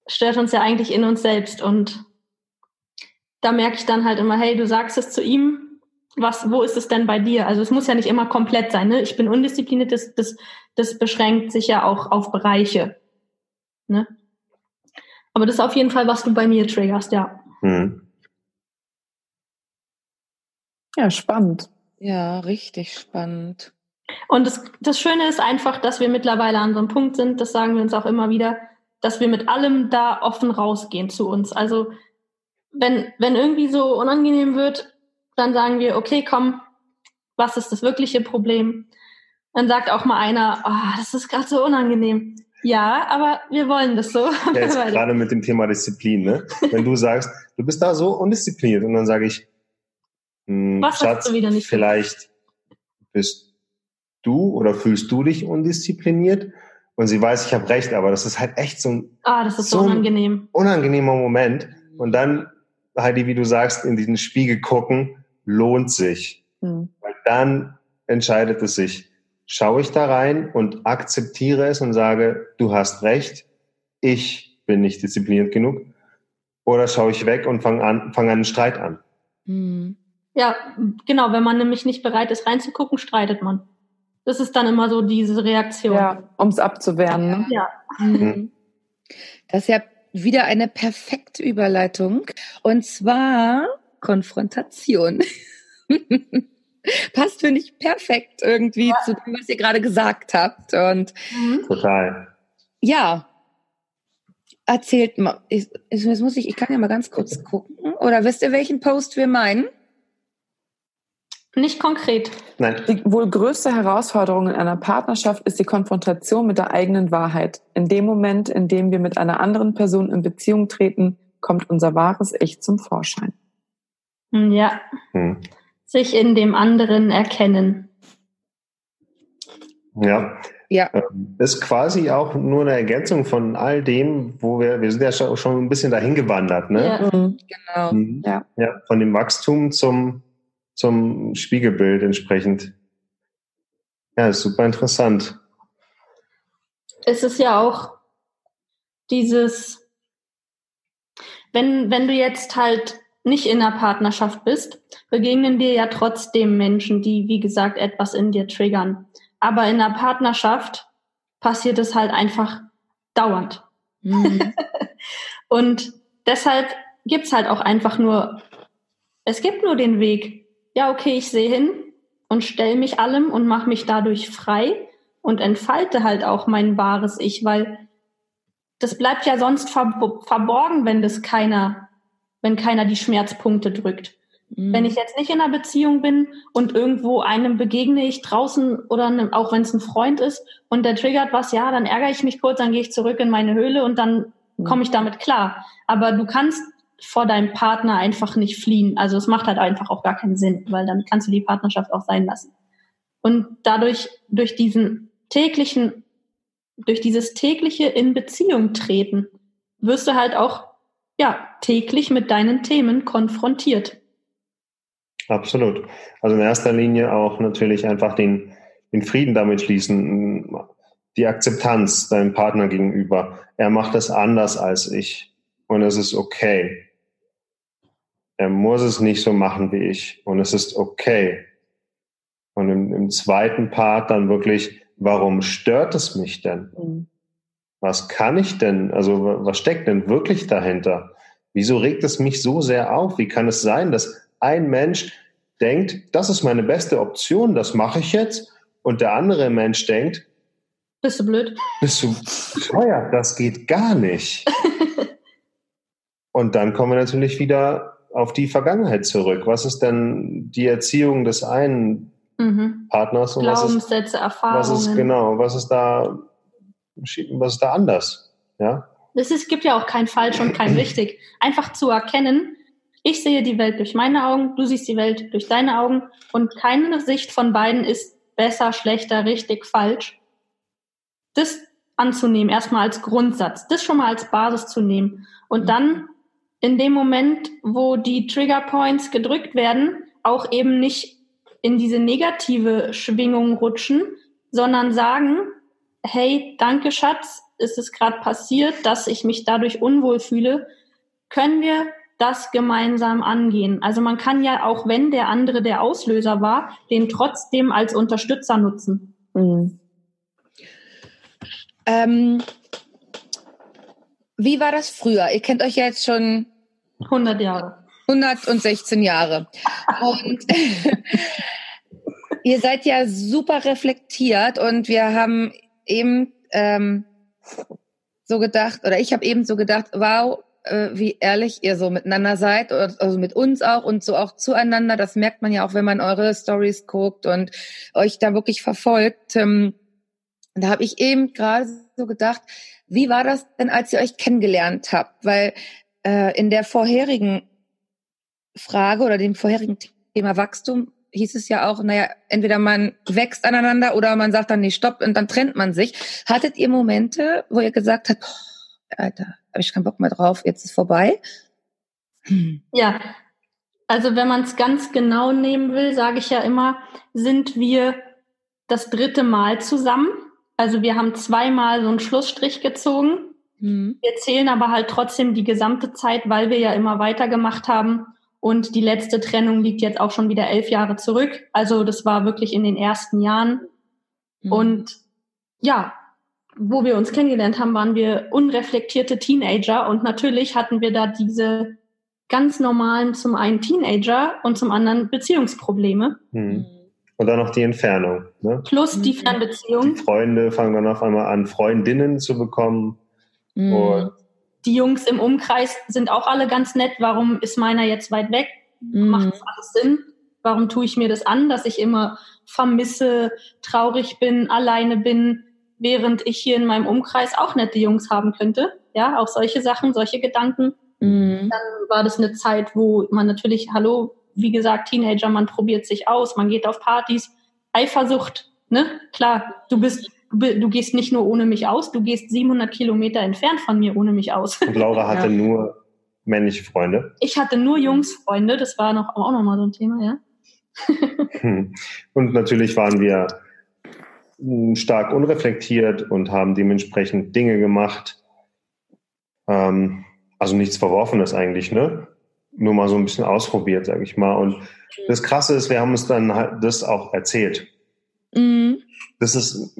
Speaker 4: stört uns ja eigentlich in uns selbst. Und da merke ich dann halt immer, hey, du sagst es zu ihm, was, wo ist es denn bei dir? Also es muss ja nicht immer komplett sein, ne? Ich bin undiszipliniert, das, das, das beschränkt sich ja auch auf Bereiche. Ne? Aber das ist auf jeden Fall, was du bei mir triggerst, ja. Hm.
Speaker 1: Ja, spannend.
Speaker 2: Ja, richtig spannend.
Speaker 4: Und das, das Schöne ist einfach, dass wir mittlerweile an so einem Punkt sind, das sagen wir uns auch immer wieder, dass wir mit allem da offen rausgehen zu uns. Also wenn, wenn irgendwie so unangenehm wird, dann sagen wir, okay, komm, was ist das wirkliche Problem? Dann sagt auch mal einer, oh, das ist gerade so unangenehm. Ja, aber wir wollen das so.
Speaker 3: Ja, jetzt gerade mit dem Thema Disziplin, ne? Wenn du sagst, du bist da so undiszipliniert und dann sage ich, hm, Was Schatz, du wieder nicht vielleicht bist du oder fühlst du dich undiszipliniert? Und sie weiß, ich habe recht, aber das ist halt echt so ein,
Speaker 4: ah, das ist so unangenehm.
Speaker 3: unangenehmer Moment. Und dann, Heidi, wie du sagst, in diesen Spiegel gucken, lohnt sich. Mhm. Weil dann entscheidet es sich, schaue ich da rein und akzeptiere es und sage, du hast recht, ich bin nicht diszipliniert genug. Oder schaue ich weg und fange an, fange einen Streit an.
Speaker 4: Mhm. Ja, genau. Wenn man nämlich nicht bereit ist, reinzugucken, streitet man. Das ist dann immer so diese Reaktion.
Speaker 1: Ja, um es abzuwehren. Ne?
Speaker 4: Ja. Mhm.
Speaker 2: Das ist ja wieder eine perfekte Überleitung. Und zwar Konfrontation. Passt, finde ich, perfekt irgendwie ja. zu dem, was ihr gerade gesagt habt. Und
Speaker 3: mhm. Total.
Speaker 2: Ja. Erzählt mal, ich, jetzt muss ich, ich kann ja mal ganz kurz gucken. Oder wisst ihr, welchen Post wir meinen?
Speaker 4: Nicht konkret.
Speaker 1: Nein. Die wohl größte Herausforderung in einer Partnerschaft ist die Konfrontation mit der eigenen Wahrheit. In dem Moment, in dem wir mit einer anderen Person in Beziehung treten, kommt unser wahres Ich zum Vorschein.
Speaker 4: Ja. Hm. Sich in dem anderen erkennen.
Speaker 3: Ja. Ja. Ähm, ist quasi auch nur eine Ergänzung von all dem, wo wir, wir sind ja schon ein bisschen dahin gewandert, ne? Ja, mhm. genau. Mhm. Ja. ja. Von dem Wachstum zum zum Spiegelbild entsprechend. Ja, ist super interessant.
Speaker 4: Es ist ja auch dieses, wenn, wenn du jetzt halt nicht in einer Partnerschaft bist, begegnen dir ja trotzdem Menschen, die, wie gesagt, etwas in dir triggern. Aber in einer Partnerschaft passiert es halt einfach dauernd. Mhm. und deshalb gibt's halt auch einfach nur, es gibt nur den Weg. Ja, okay, ich sehe hin und stelle mich allem und mache mich dadurch frei und entfalte halt auch mein wahres Ich, weil das bleibt ja sonst verborgen, wenn das keiner, wenn keiner die Schmerzpunkte drückt. Mhm. Wenn ich jetzt nicht in einer Beziehung bin und irgendwo einem begegne ich draußen oder einem, auch wenn es ein Freund ist und der triggert was, ja, dann ärgere ich mich kurz, dann gehe ich zurück in meine Höhle und dann mhm. komme ich damit klar. Aber du kannst vor deinem Partner einfach nicht fliehen. Also es macht halt einfach auch gar keinen Sinn, weil dann kannst du die Partnerschaft auch sein lassen. Und dadurch, durch diesen täglichen durch dieses tägliche in Beziehung treten, wirst du halt auch ja täglich mit deinen Themen konfrontiert.
Speaker 3: Absolut. Also in erster Linie auch natürlich einfach den, den Frieden damit schließen, die Akzeptanz deinem Partner gegenüber. Er macht es anders als ich und es ist okay. Er muss es nicht so machen wie ich und es ist okay. Und im, im zweiten Part dann wirklich warum stört es mich denn? Mhm. Was kann ich denn? Also was steckt denn wirklich dahinter? Wieso regt es mich so sehr auf? Wie kann es sein, dass ein Mensch denkt, das ist meine beste Option, das mache ich jetzt, und der andere Mensch denkt,
Speaker 4: bist du blöd?
Speaker 3: Bist du teuer? Das geht gar nicht. und dann kommen wir natürlich wieder auf die Vergangenheit zurück. Was ist denn die Erziehung des einen mhm. Partners.
Speaker 4: Und Glaubenssätze, was ist, Erfahrungen.
Speaker 3: Was ist, genau, was ist da, was ist da anders? Ja?
Speaker 4: Es ist, gibt ja auch kein falsch und kein richtig. Einfach zu erkennen, ich sehe die Welt durch meine Augen, du siehst die Welt durch deine Augen und keine Sicht von beiden ist besser, schlechter, richtig, falsch. Das anzunehmen, erstmal als Grundsatz, das schon mal als Basis zu nehmen und mhm. dann in dem Moment, wo die Trigger Points gedrückt werden, auch eben nicht in diese negative Schwingung rutschen, sondern sagen, hey, danke Schatz, ist es gerade passiert, dass ich mich dadurch unwohl fühle, können wir das gemeinsam angehen. Also man kann ja auch, wenn der andere der Auslöser war, den trotzdem als Unterstützer nutzen. Mhm.
Speaker 2: Ähm, wie war das früher? Ihr kennt euch ja jetzt schon
Speaker 4: 100 Jahre.
Speaker 2: 116 Jahre. Und ihr seid ja super reflektiert und wir haben eben ähm, so gedacht, oder ich habe eben so gedacht, wow, äh, wie ehrlich ihr so miteinander seid, also mit uns auch und so auch zueinander. Das merkt man ja auch, wenn man eure Stories guckt und euch da wirklich verfolgt. Ähm, da habe ich eben gerade so gedacht, wie war das denn, als ihr euch kennengelernt habt? Weil äh, in der vorherigen Frage oder dem vorherigen Thema Wachstum hieß es ja auch, naja, entweder man wächst aneinander oder man sagt dann, nee, stopp, und dann trennt man sich. Hattet ihr Momente, wo ihr gesagt habt, oh, Alter, habe ich keinen Bock mehr drauf, jetzt ist vorbei?
Speaker 4: Hm. Ja, also wenn man es ganz genau nehmen will, sage ich ja immer, sind wir das dritte Mal zusammen. Also wir haben zweimal so einen Schlussstrich gezogen. Mhm. Wir zählen aber halt trotzdem die gesamte Zeit, weil wir ja immer weitergemacht haben und die letzte Trennung liegt jetzt auch schon wieder elf Jahre zurück. Also das war wirklich in den ersten Jahren. Mhm. Und ja, wo wir uns kennengelernt haben, waren wir unreflektierte Teenager. Und natürlich hatten wir da diese ganz normalen, zum einen Teenager und zum anderen Beziehungsprobleme. Mhm.
Speaker 3: Und dann noch die Entfernung. Ne?
Speaker 4: Plus die Fernbeziehung.
Speaker 3: Die Freunde fangen dann auf einmal an, Freundinnen zu bekommen.
Speaker 4: Mhm. Und die Jungs im Umkreis sind auch alle ganz nett. Warum ist meiner jetzt weit weg? Mhm. Macht das alles Sinn? Warum tue ich mir das an, dass ich immer vermisse, traurig bin, alleine bin, während ich hier in meinem Umkreis auch nette Jungs haben könnte? Ja, auch solche Sachen, solche Gedanken. Mhm. Dann war das eine Zeit, wo man natürlich, hallo, wie gesagt, Teenager, man probiert sich aus, man geht auf Partys, Eifersucht, ne? Klar, du bist du gehst nicht nur ohne mich aus, du gehst 700 Kilometer entfernt von mir ohne mich aus.
Speaker 3: Und Laura hatte ja. nur männliche Freunde?
Speaker 4: Ich hatte nur Jungsfreunde, das war noch, auch nochmal so ein Thema, ja.
Speaker 3: Hm. Und natürlich waren wir stark unreflektiert und haben dementsprechend Dinge gemacht. Ähm, also nichts Verworfenes eigentlich, ne? Nur mal so ein bisschen ausprobiert, sag ich mal. Und das Krasse ist, wir haben uns dann halt das auch erzählt. Mhm. Das ist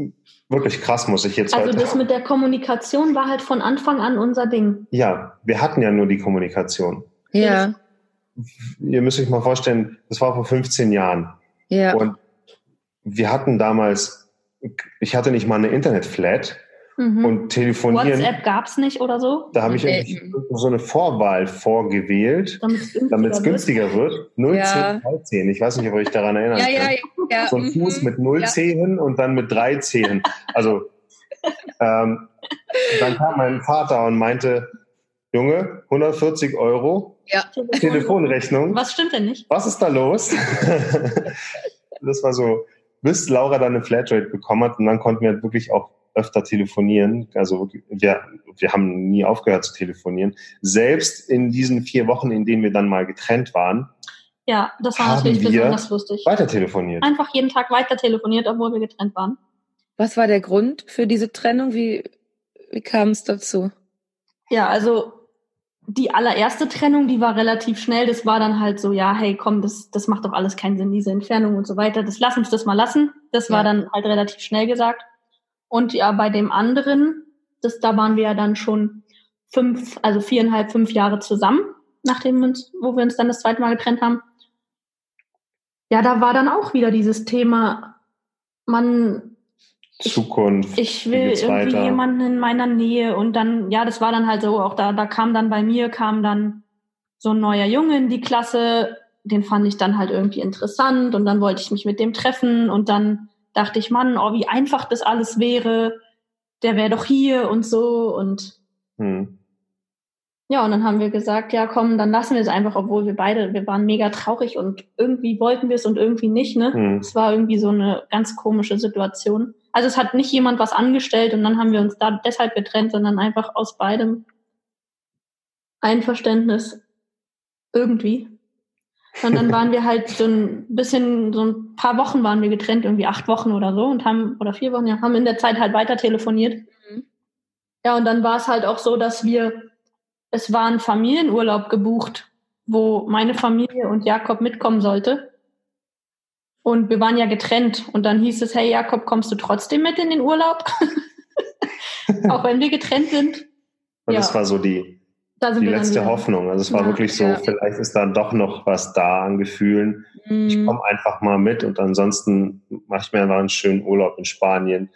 Speaker 3: wirklich krass, muss ich jetzt
Speaker 4: Also das mit der Kommunikation war halt von Anfang an unser Ding.
Speaker 3: Ja, wir hatten ja nur die Kommunikation.
Speaker 2: Ja.
Speaker 3: Ihr müsst euch mal vorstellen, das war vor 15 Jahren.
Speaker 2: Ja.
Speaker 3: Und wir hatten damals, ich hatte nicht mal eine Internetflat. Mhm. Und telefonieren.
Speaker 4: WhatsApp gab es nicht oder so?
Speaker 3: Da habe ich irgendwie so eine Vorwahl vorgewählt, damit es günstiger, wird. 0, ja. 10, 13. Ich weiß nicht, ob ich daran erinnern
Speaker 2: ja, ja,
Speaker 3: ja, So ein Fuß mit 0 ja. Zehen und dann mit 3 Zehen. Also ähm, dann kam mein Vater und meinte, Junge, 140 Euro
Speaker 2: ja.
Speaker 3: Telefonrechnung.
Speaker 4: Was stimmt denn nicht?
Speaker 3: Was ist da los? das war so, bis Laura dann eine Flatrate bekommen hat und dann konnten wir wirklich auch öfter telefonieren. Also wir, wir haben nie aufgehört zu telefonieren. Selbst in diesen vier Wochen, in denen wir dann mal getrennt waren.
Speaker 4: Ja, das war natürlich besonders lustig.
Speaker 3: Weiter telefoniert.
Speaker 4: Einfach jeden Tag weiter telefoniert, obwohl wir getrennt waren.
Speaker 2: Was war der Grund für diese Trennung? Wie, wie kam es dazu?
Speaker 4: Ja, also die allererste Trennung, die war relativ schnell. Das war dann halt so, ja, hey, komm, das, das macht doch alles keinen Sinn, diese Entfernung und so weiter. Das lass uns das mal lassen. Das ja. war dann halt relativ schnell gesagt. Und ja, bei dem anderen, das, da waren wir ja dann schon fünf, also viereinhalb, fünf Jahre zusammen, nachdem wir uns, wo wir uns dann das zweite Mal getrennt haben. Ja, da war dann auch wieder dieses Thema, man
Speaker 3: Zukunft.
Speaker 4: Ich, ich will irgendwie weiter? jemanden in meiner Nähe und dann, ja, das war dann halt so, auch da, da kam dann bei mir, kam dann so ein neuer Junge in die Klasse, den fand ich dann halt irgendwie interessant und dann wollte ich mich mit dem treffen und dann dachte ich, Mann, oh, wie einfach das alles wäre. Der wäre doch hier und so und hm. ja, und dann haben wir gesagt, ja, komm, dann lassen wir es einfach, obwohl wir beide, wir waren mega traurig und irgendwie wollten wir es und irgendwie nicht, ne? Hm. Es war irgendwie so eine ganz komische Situation. Also es hat nicht jemand was angestellt und dann haben wir uns da deshalb getrennt, sondern einfach aus beidem Einverständnis irgendwie. Und dann waren wir halt so ein bisschen, so ein paar Wochen waren wir getrennt, irgendwie acht Wochen oder so und haben, oder vier Wochen, ja, haben in der Zeit halt weiter telefoniert. Mhm. Ja, und dann war es halt auch so, dass wir, es war ein Familienurlaub gebucht, wo meine Familie und Jakob mitkommen sollte. Und wir waren ja getrennt. Und dann hieß es, hey Jakob, kommst du trotzdem mit in den Urlaub? auch wenn wir getrennt sind.
Speaker 3: Und ja. das war so die, die letzte Hoffnung. Also es war ja, wirklich so, ja. vielleicht ist da doch noch was da an Gefühlen. Mhm. Ich komme einfach mal mit und ansonsten mache ich mir einfach einen schönen Urlaub in Spanien.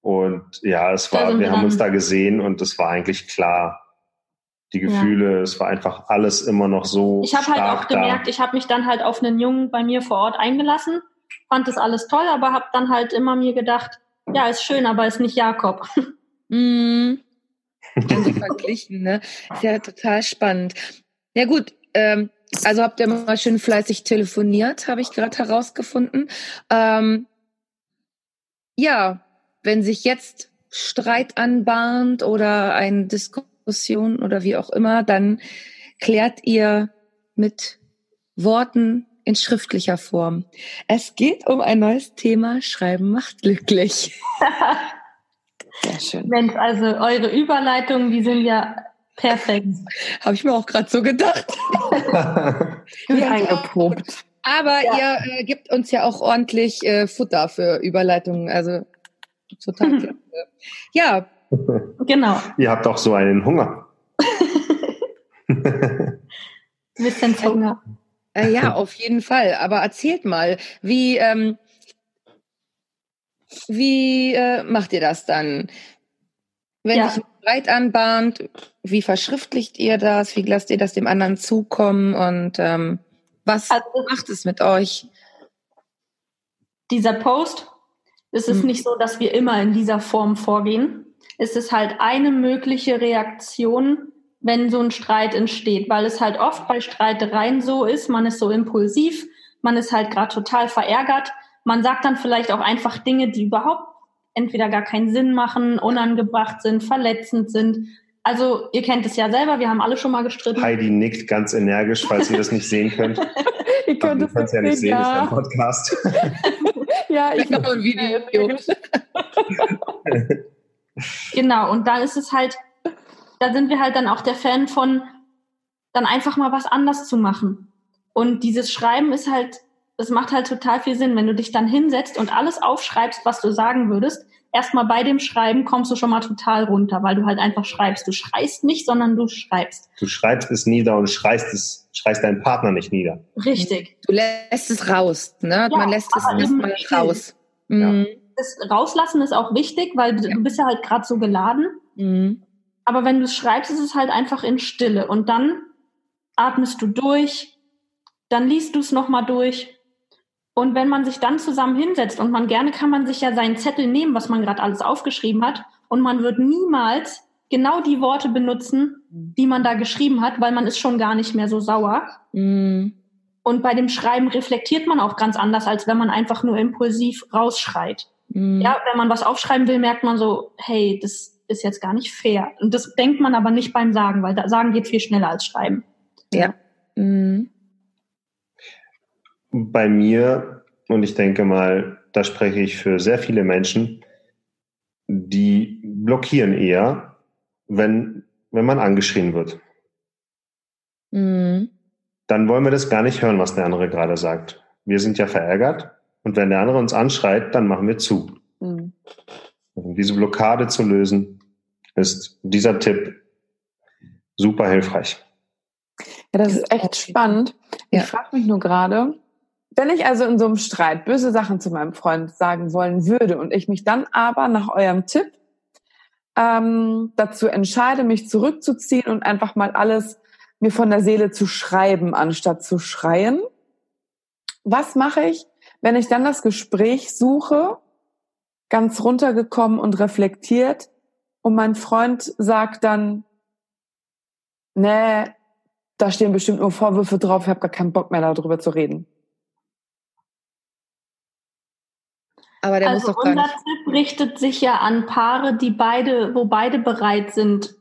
Speaker 3: Und ja, es war, wir, wir haben uns da gesehen und es war eigentlich klar. Die Gefühle, ja. es war einfach alles immer noch so.
Speaker 4: Ich habe halt auch gemerkt, da. ich habe mich dann halt auf einen Jungen bei mir vor Ort eingelassen, fand das alles toll, aber habe dann halt immer mir gedacht, ja, ist schön, aber ist nicht Jakob.
Speaker 2: Mhm. Dann verglichen, ne? Ist ja total spannend. Ja gut, ähm, also habt ihr mal schön fleißig telefoniert, habe ich gerade herausgefunden. Ähm, ja, wenn sich jetzt Streit anbahnt oder eine Diskussion oder wie auch immer, dann klärt ihr mit Worten in schriftlicher Form. Es geht um ein neues Thema. Schreiben macht glücklich.
Speaker 4: Sehr schön. Mensch, also eure Überleitungen, die sind ja perfekt.
Speaker 2: Habe ich mir auch gerade so gedacht.
Speaker 1: Wie eingeprobt.
Speaker 2: Aber ja. ihr äh, gebt uns ja auch ordentlich äh, Futter für Überleitungen. Also total klasse. Ja.
Speaker 4: Genau.
Speaker 3: Ihr habt auch so einen Hunger.
Speaker 4: Wissenshunger.
Speaker 2: Äh, ja, auf jeden Fall. Aber erzählt mal, wie, ähm, wie äh, macht ihr das dann? Wenn ja. sich ein Streit anbahnt, wie verschriftlicht ihr das? Wie lasst ihr das dem anderen zukommen? Und ähm, was also, macht es mit euch?
Speaker 4: Dieser Post, es ist hm. nicht so, dass wir immer in dieser Form vorgehen. Es ist halt eine mögliche Reaktion, wenn so ein Streit entsteht, weil es halt oft bei Streitereien so ist, man ist so impulsiv, man ist halt gerade total verärgert man sagt dann vielleicht auch einfach Dinge, die überhaupt entweder gar keinen Sinn machen, unangebracht sind, verletzend sind. Also ihr kennt es ja selber, wir haben alle schon mal gestritten.
Speaker 3: Heidi nickt ganz energisch, falls ihr das nicht sehen könnt.
Speaker 1: ihr könnt es ja nicht sehen, ja. ist
Speaker 3: ein Podcast.
Speaker 2: ja, ich habe ein Video.
Speaker 4: genau, und da ist es halt, da sind wir halt dann auch der Fan von, dann einfach mal was anders zu machen. Und dieses Schreiben ist halt es macht halt total viel Sinn, wenn du dich dann hinsetzt und alles aufschreibst, was du sagen würdest. Erstmal bei dem Schreiben kommst du schon mal total runter, weil du halt einfach schreibst. Du schreist nicht, sondern du schreibst.
Speaker 3: Du schreibst es nieder und schreist es, schreist deinen Partner nicht nieder.
Speaker 4: Richtig.
Speaker 2: Du lässt es raus, ne? Ja, Man lässt es erstmal raus.
Speaker 4: Mhm. Das Rauslassen ist auch wichtig, weil ja. du bist ja halt gerade so geladen. Mhm. Aber wenn du es schreibst, ist es halt einfach in Stille. Und dann atmest du durch, dann liest du es nochmal durch und wenn man sich dann zusammen hinsetzt und man gerne kann man sich ja seinen Zettel nehmen, was man gerade alles aufgeschrieben hat, und man wird niemals genau die Worte benutzen, die man da geschrieben hat, weil man ist schon gar nicht mehr so sauer. Mm. Und bei dem Schreiben reflektiert man auch ganz anders, als wenn man einfach nur impulsiv rausschreit. Mm. Ja, wenn man was aufschreiben will, merkt man so, hey, das ist jetzt gar nicht fair. Und das denkt man aber nicht beim Sagen, weil Sagen geht viel schneller als Schreiben.
Speaker 2: Ja. Mm
Speaker 3: bei mir, und ich denke mal, da spreche ich für sehr viele Menschen, die blockieren eher, wenn, wenn man angeschrien wird. Mhm. Dann wollen wir das gar nicht hören, was der andere gerade sagt. Wir sind ja verärgert und wenn der andere uns anschreit, dann machen wir zu. Mhm. Um diese Blockade zu lösen, ist dieser Tipp super hilfreich.
Speaker 1: Ja, das ist echt spannend. Ich ja. frage mich nur gerade, wenn ich also in so einem Streit böse Sachen zu meinem Freund sagen wollen würde und ich mich dann aber nach eurem Tipp ähm, dazu entscheide, mich zurückzuziehen und einfach mal alles mir von der Seele zu schreiben, anstatt zu schreien, was mache ich, wenn ich dann das Gespräch suche, ganz runtergekommen und reflektiert und mein Freund sagt dann, nee, da stehen bestimmt nur Vorwürfe drauf, ich habe gar keinen Bock mehr darüber zu reden.
Speaker 4: Aber der also muss doch gar unser nicht. Tipp richtet sich ja an Paare, die beide, wo beide bereit sind,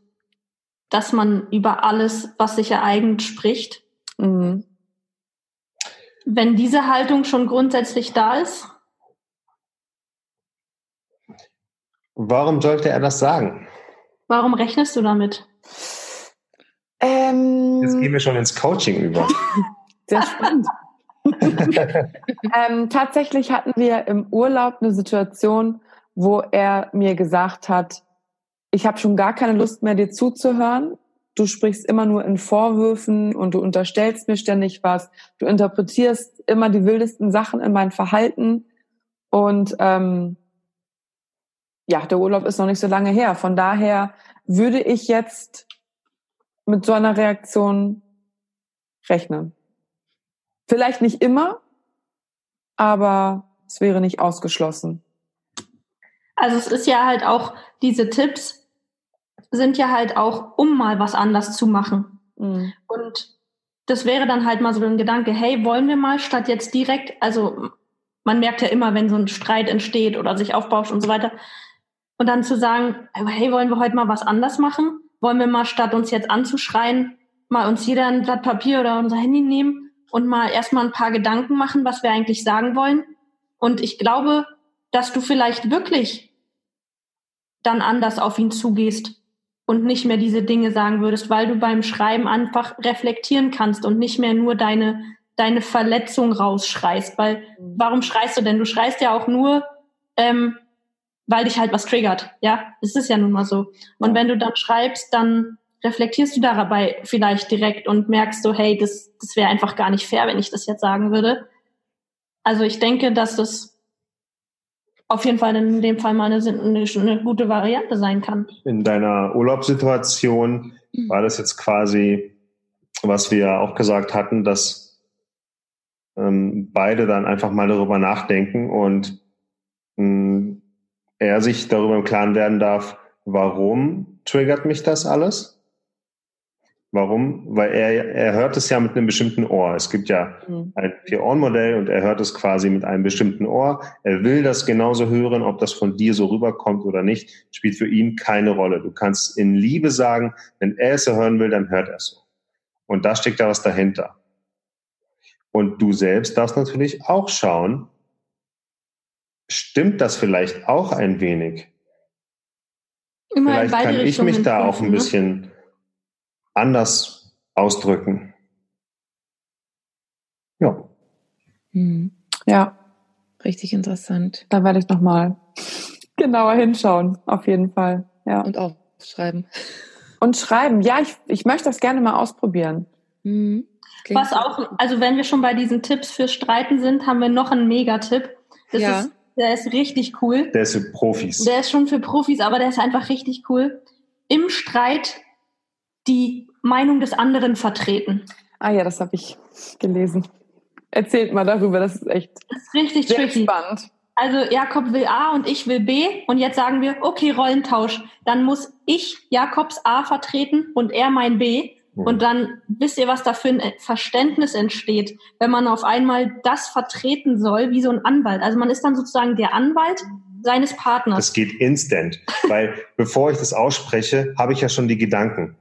Speaker 4: dass man über alles, was sich ereignet, spricht. Mhm. Wenn diese Haltung schon grundsätzlich da ist.
Speaker 3: Warum sollte er das sagen?
Speaker 4: Warum rechnest du damit?
Speaker 3: Ähm, Jetzt gehen wir schon ins Coaching über.
Speaker 1: Sehr spannend. ähm, tatsächlich hatten wir im Urlaub eine Situation, wo er mir gesagt hat, ich habe schon gar keine Lust mehr, dir zuzuhören. Du sprichst immer nur in Vorwürfen und du unterstellst mir ständig was. Du interpretierst immer die wildesten Sachen in mein Verhalten. Und ähm, ja, der Urlaub ist noch nicht so lange her. Von daher würde ich jetzt mit so einer Reaktion rechnen. Vielleicht nicht immer, aber es wäre nicht ausgeschlossen.
Speaker 4: Also es ist ja halt auch, diese Tipps sind ja halt auch, um mal was anders zu machen. Mhm. Und das wäre dann halt mal so ein Gedanke, hey, wollen wir mal statt jetzt direkt, also man merkt ja immer, wenn so ein Streit entsteht oder sich aufbauscht und so weiter, und dann zu sagen, hey, wollen wir heute mal was anders machen? Wollen wir mal statt uns jetzt anzuschreien, mal uns jeder ein Blatt Papier oder unser Handy nehmen und mal erstmal ein paar Gedanken machen, was wir eigentlich sagen wollen. Und ich glaube, dass du vielleicht wirklich dann anders auf ihn zugehst und nicht mehr diese Dinge sagen würdest, weil du beim Schreiben einfach reflektieren kannst und nicht mehr nur deine, deine Verletzung rausschreist. Weil mhm. warum schreist du denn? Du schreist ja auch nur, ähm, weil dich halt was triggert. Ja, es ist ja nun mal so. Und wenn du dann schreibst, dann reflektierst du dabei vielleicht direkt und merkst so, hey, das, das wäre einfach gar nicht fair, wenn ich das jetzt sagen würde. Also ich denke, dass das auf jeden Fall in dem Fall mal eine, eine, eine gute Variante sein kann.
Speaker 3: In deiner Urlaubssituation mhm. war das jetzt quasi, was wir auch gesagt hatten, dass ähm, beide dann einfach mal darüber nachdenken und mh, hm, er sich darüber im Klaren werden darf, warum triggert mich das alles? Warum? Weil er, er hört es ja mit einem bestimmten Ohr. Es gibt ja mhm. ein Vier-Ohren-Modell und er hört es quasi mit einem bestimmten Ohr. Er will das genauso hören, ob das von dir so rüberkommt oder nicht, spielt für ihn keine Rolle. Du kannst in Liebe sagen, wenn er es so hören will, dann hört er es so. Und da steckt ja was dahinter. Und du selbst darfst natürlich auch schauen, stimmt das vielleicht auch ein wenig? Immer vielleicht kann ich mich da auch ein ne? bisschen anders ausdrücken. Ja.
Speaker 2: Hm. Ja. Richtig interessant.
Speaker 1: Da werde ich nochmal genauer hinschauen, auf jeden Fall. Ja.
Speaker 2: Und aufschreiben.
Speaker 1: Und schreiben, ja, ich, ich möchte das gerne mal ausprobieren.
Speaker 4: Mhm. Was auch, also wenn wir schon bei diesen Tipps für Streiten sind, haben wir noch einen Megatipp. Das ja. ist, der ist richtig cool.
Speaker 3: Der ist für Profis.
Speaker 4: Der ist schon für Profis, aber der ist einfach richtig cool. Im Streit die Meinung des anderen vertreten.
Speaker 1: Ah ja, das habe ich gelesen. Erzählt mal darüber, das ist echt
Speaker 4: das ist richtig sehr tricky. spannend. Also Jakob will A und ich will B und jetzt sagen wir, okay, Rollentausch. Dann muss ich Jakobs A vertreten und er mein B. Mhm. Und dann wisst ihr, was da für ein Verständnis entsteht, wenn man auf einmal das vertreten soll, wie so ein Anwalt. Also man ist dann sozusagen der Anwalt seines Partners.
Speaker 3: Das geht instant, weil bevor ich das ausspreche, habe ich ja schon die Gedanken.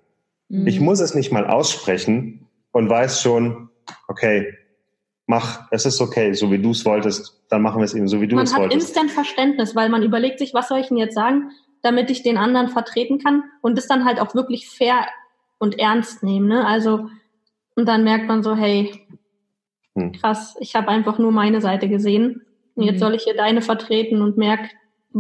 Speaker 3: Mhm. Ich muss es nicht mal aussprechen und weiß schon, okay, mach, es ist okay, so wie du es wolltest, dann machen wir es eben so, wie du es wolltest. Man hat
Speaker 4: instant Verständnis, weil man überlegt sich, was soll ich denn jetzt sagen, damit ich den anderen vertreten kann und das dann halt auch wirklich fair und ernst nehmen. Ne? Also, und dann merkt man so, hey, hm. krass, ich habe einfach nur meine Seite gesehen. Und jetzt mhm. soll ich hier deine vertreten und merk,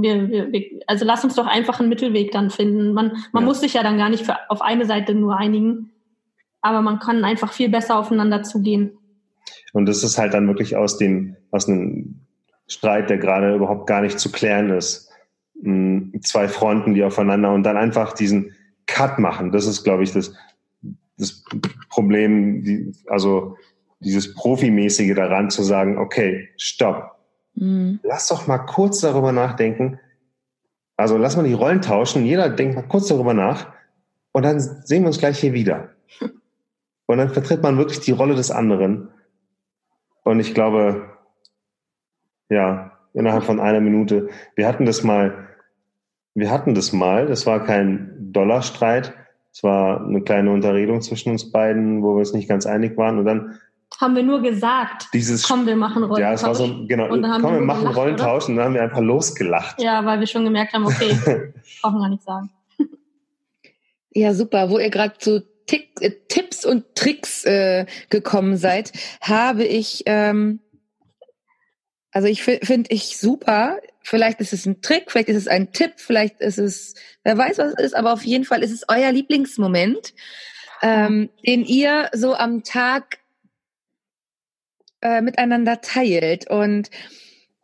Speaker 4: wir, wir, also lass uns doch einfach einen Mittelweg dann finden. Man, man ja. muss sich ja dann gar nicht für, auf eine Seite nur einigen, aber man kann einfach viel besser aufeinander zugehen.
Speaker 3: Und das ist halt dann wirklich aus dem, aus einem Streit, der gerade überhaupt gar nicht zu klären ist. Hm, zwei Fronten, die aufeinander und dann einfach diesen Cut machen. Das ist, glaube ich, das, das Problem, die, also dieses Profimäßige daran zu sagen, okay, stopp. Mhm. Lass doch mal kurz darüber nachdenken. Also lass mal die Rollen tauschen. Jeder denkt mal kurz darüber nach. Und dann sehen wir uns gleich hier wieder. Und dann vertritt man wirklich die Rolle des anderen. Und ich glaube, ja, innerhalb von einer Minute. Wir hatten das mal, wir hatten das mal, das war kein Dollarstreit, es war eine kleine Unterredung zwischen uns beiden, wo wir uns nicht ganz einig waren. Und dann
Speaker 4: haben wir nur gesagt,
Speaker 3: dieses,
Speaker 4: komm, wir machen Rollentausch.
Speaker 3: Ja, es war so, genau, komm, wir, wir machen gelacht, Rollentausch oder? und dann haben wir einfach losgelacht.
Speaker 4: Ja, weil wir schon gemerkt haben, okay, brauchen gar nicht sagen.
Speaker 2: Ja, super. Wo ihr gerade zu Tick, äh, Tipps und Tricks äh, gekommen seid, habe ich, ähm, also ich finde ich super. Vielleicht ist es ein Trick, vielleicht ist es ein Tipp, vielleicht ist es, wer weiß, was es ist, aber auf jeden Fall ist es euer Lieblingsmoment, ähm, den ihr so am Tag äh, miteinander teilt. Und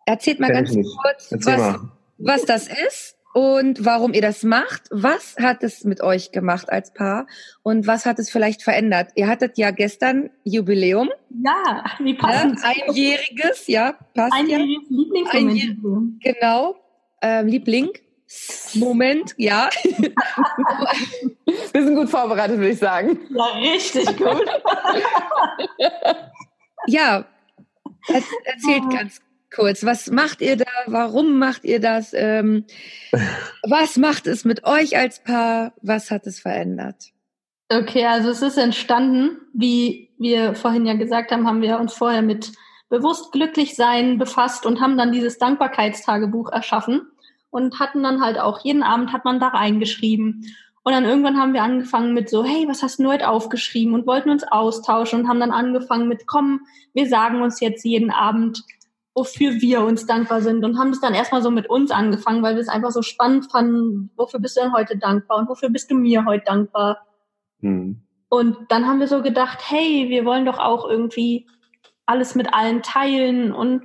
Speaker 2: erzählt mal ganz kurz, was, was das ist und warum ihr das macht. Was hat es mit euch gemacht als Paar und was hat es vielleicht verändert? Ihr hattet ja gestern Jubiläum.
Speaker 4: Ja, wie passend.
Speaker 2: Ja, einjähriges, ja, passt
Speaker 4: Einjähriges ja. Lieblingsmoment. Einjähr
Speaker 2: genau, ähm, Liebling. Moment, ja.
Speaker 1: Wir sind gut vorbereitet, würde ich sagen.
Speaker 4: Ja, richtig gut.
Speaker 2: ja, erzählt ganz kurz. Was macht ihr da? Warum macht ihr das? Ähm, was macht es mit euch als Paar? Was hat es verändert?
Speaker 4: Okay, also es ist entstanden, wie wir vorhin ja gesagt haben, haben wir uns vorher mit bewusst glücklich sein befasst und haben dann dieses Dankbarkeitstagebuch erschaffen und hatten dann halt auch jeden Abend hat man da reingeschrieben. Und dann irgendwann haben wir angefangen mit so, hey, was hast du heute aufgeschrieben und wollten uns austauschen und haben dann angefangen mit, komm, wir sagen uns jetzt jeden Abend, wofür wir uns dankbar sind und haben es dann erstmal so mit uns angefangen, weil wir es einfach so spannend fanden, wofür bist du denn heute dankbar und wofür bist du mir heute dankbar? Mhm. Und dann haben wir so gedacht, hey, wir wollen doch auch irgendwie alles mit allen teilen und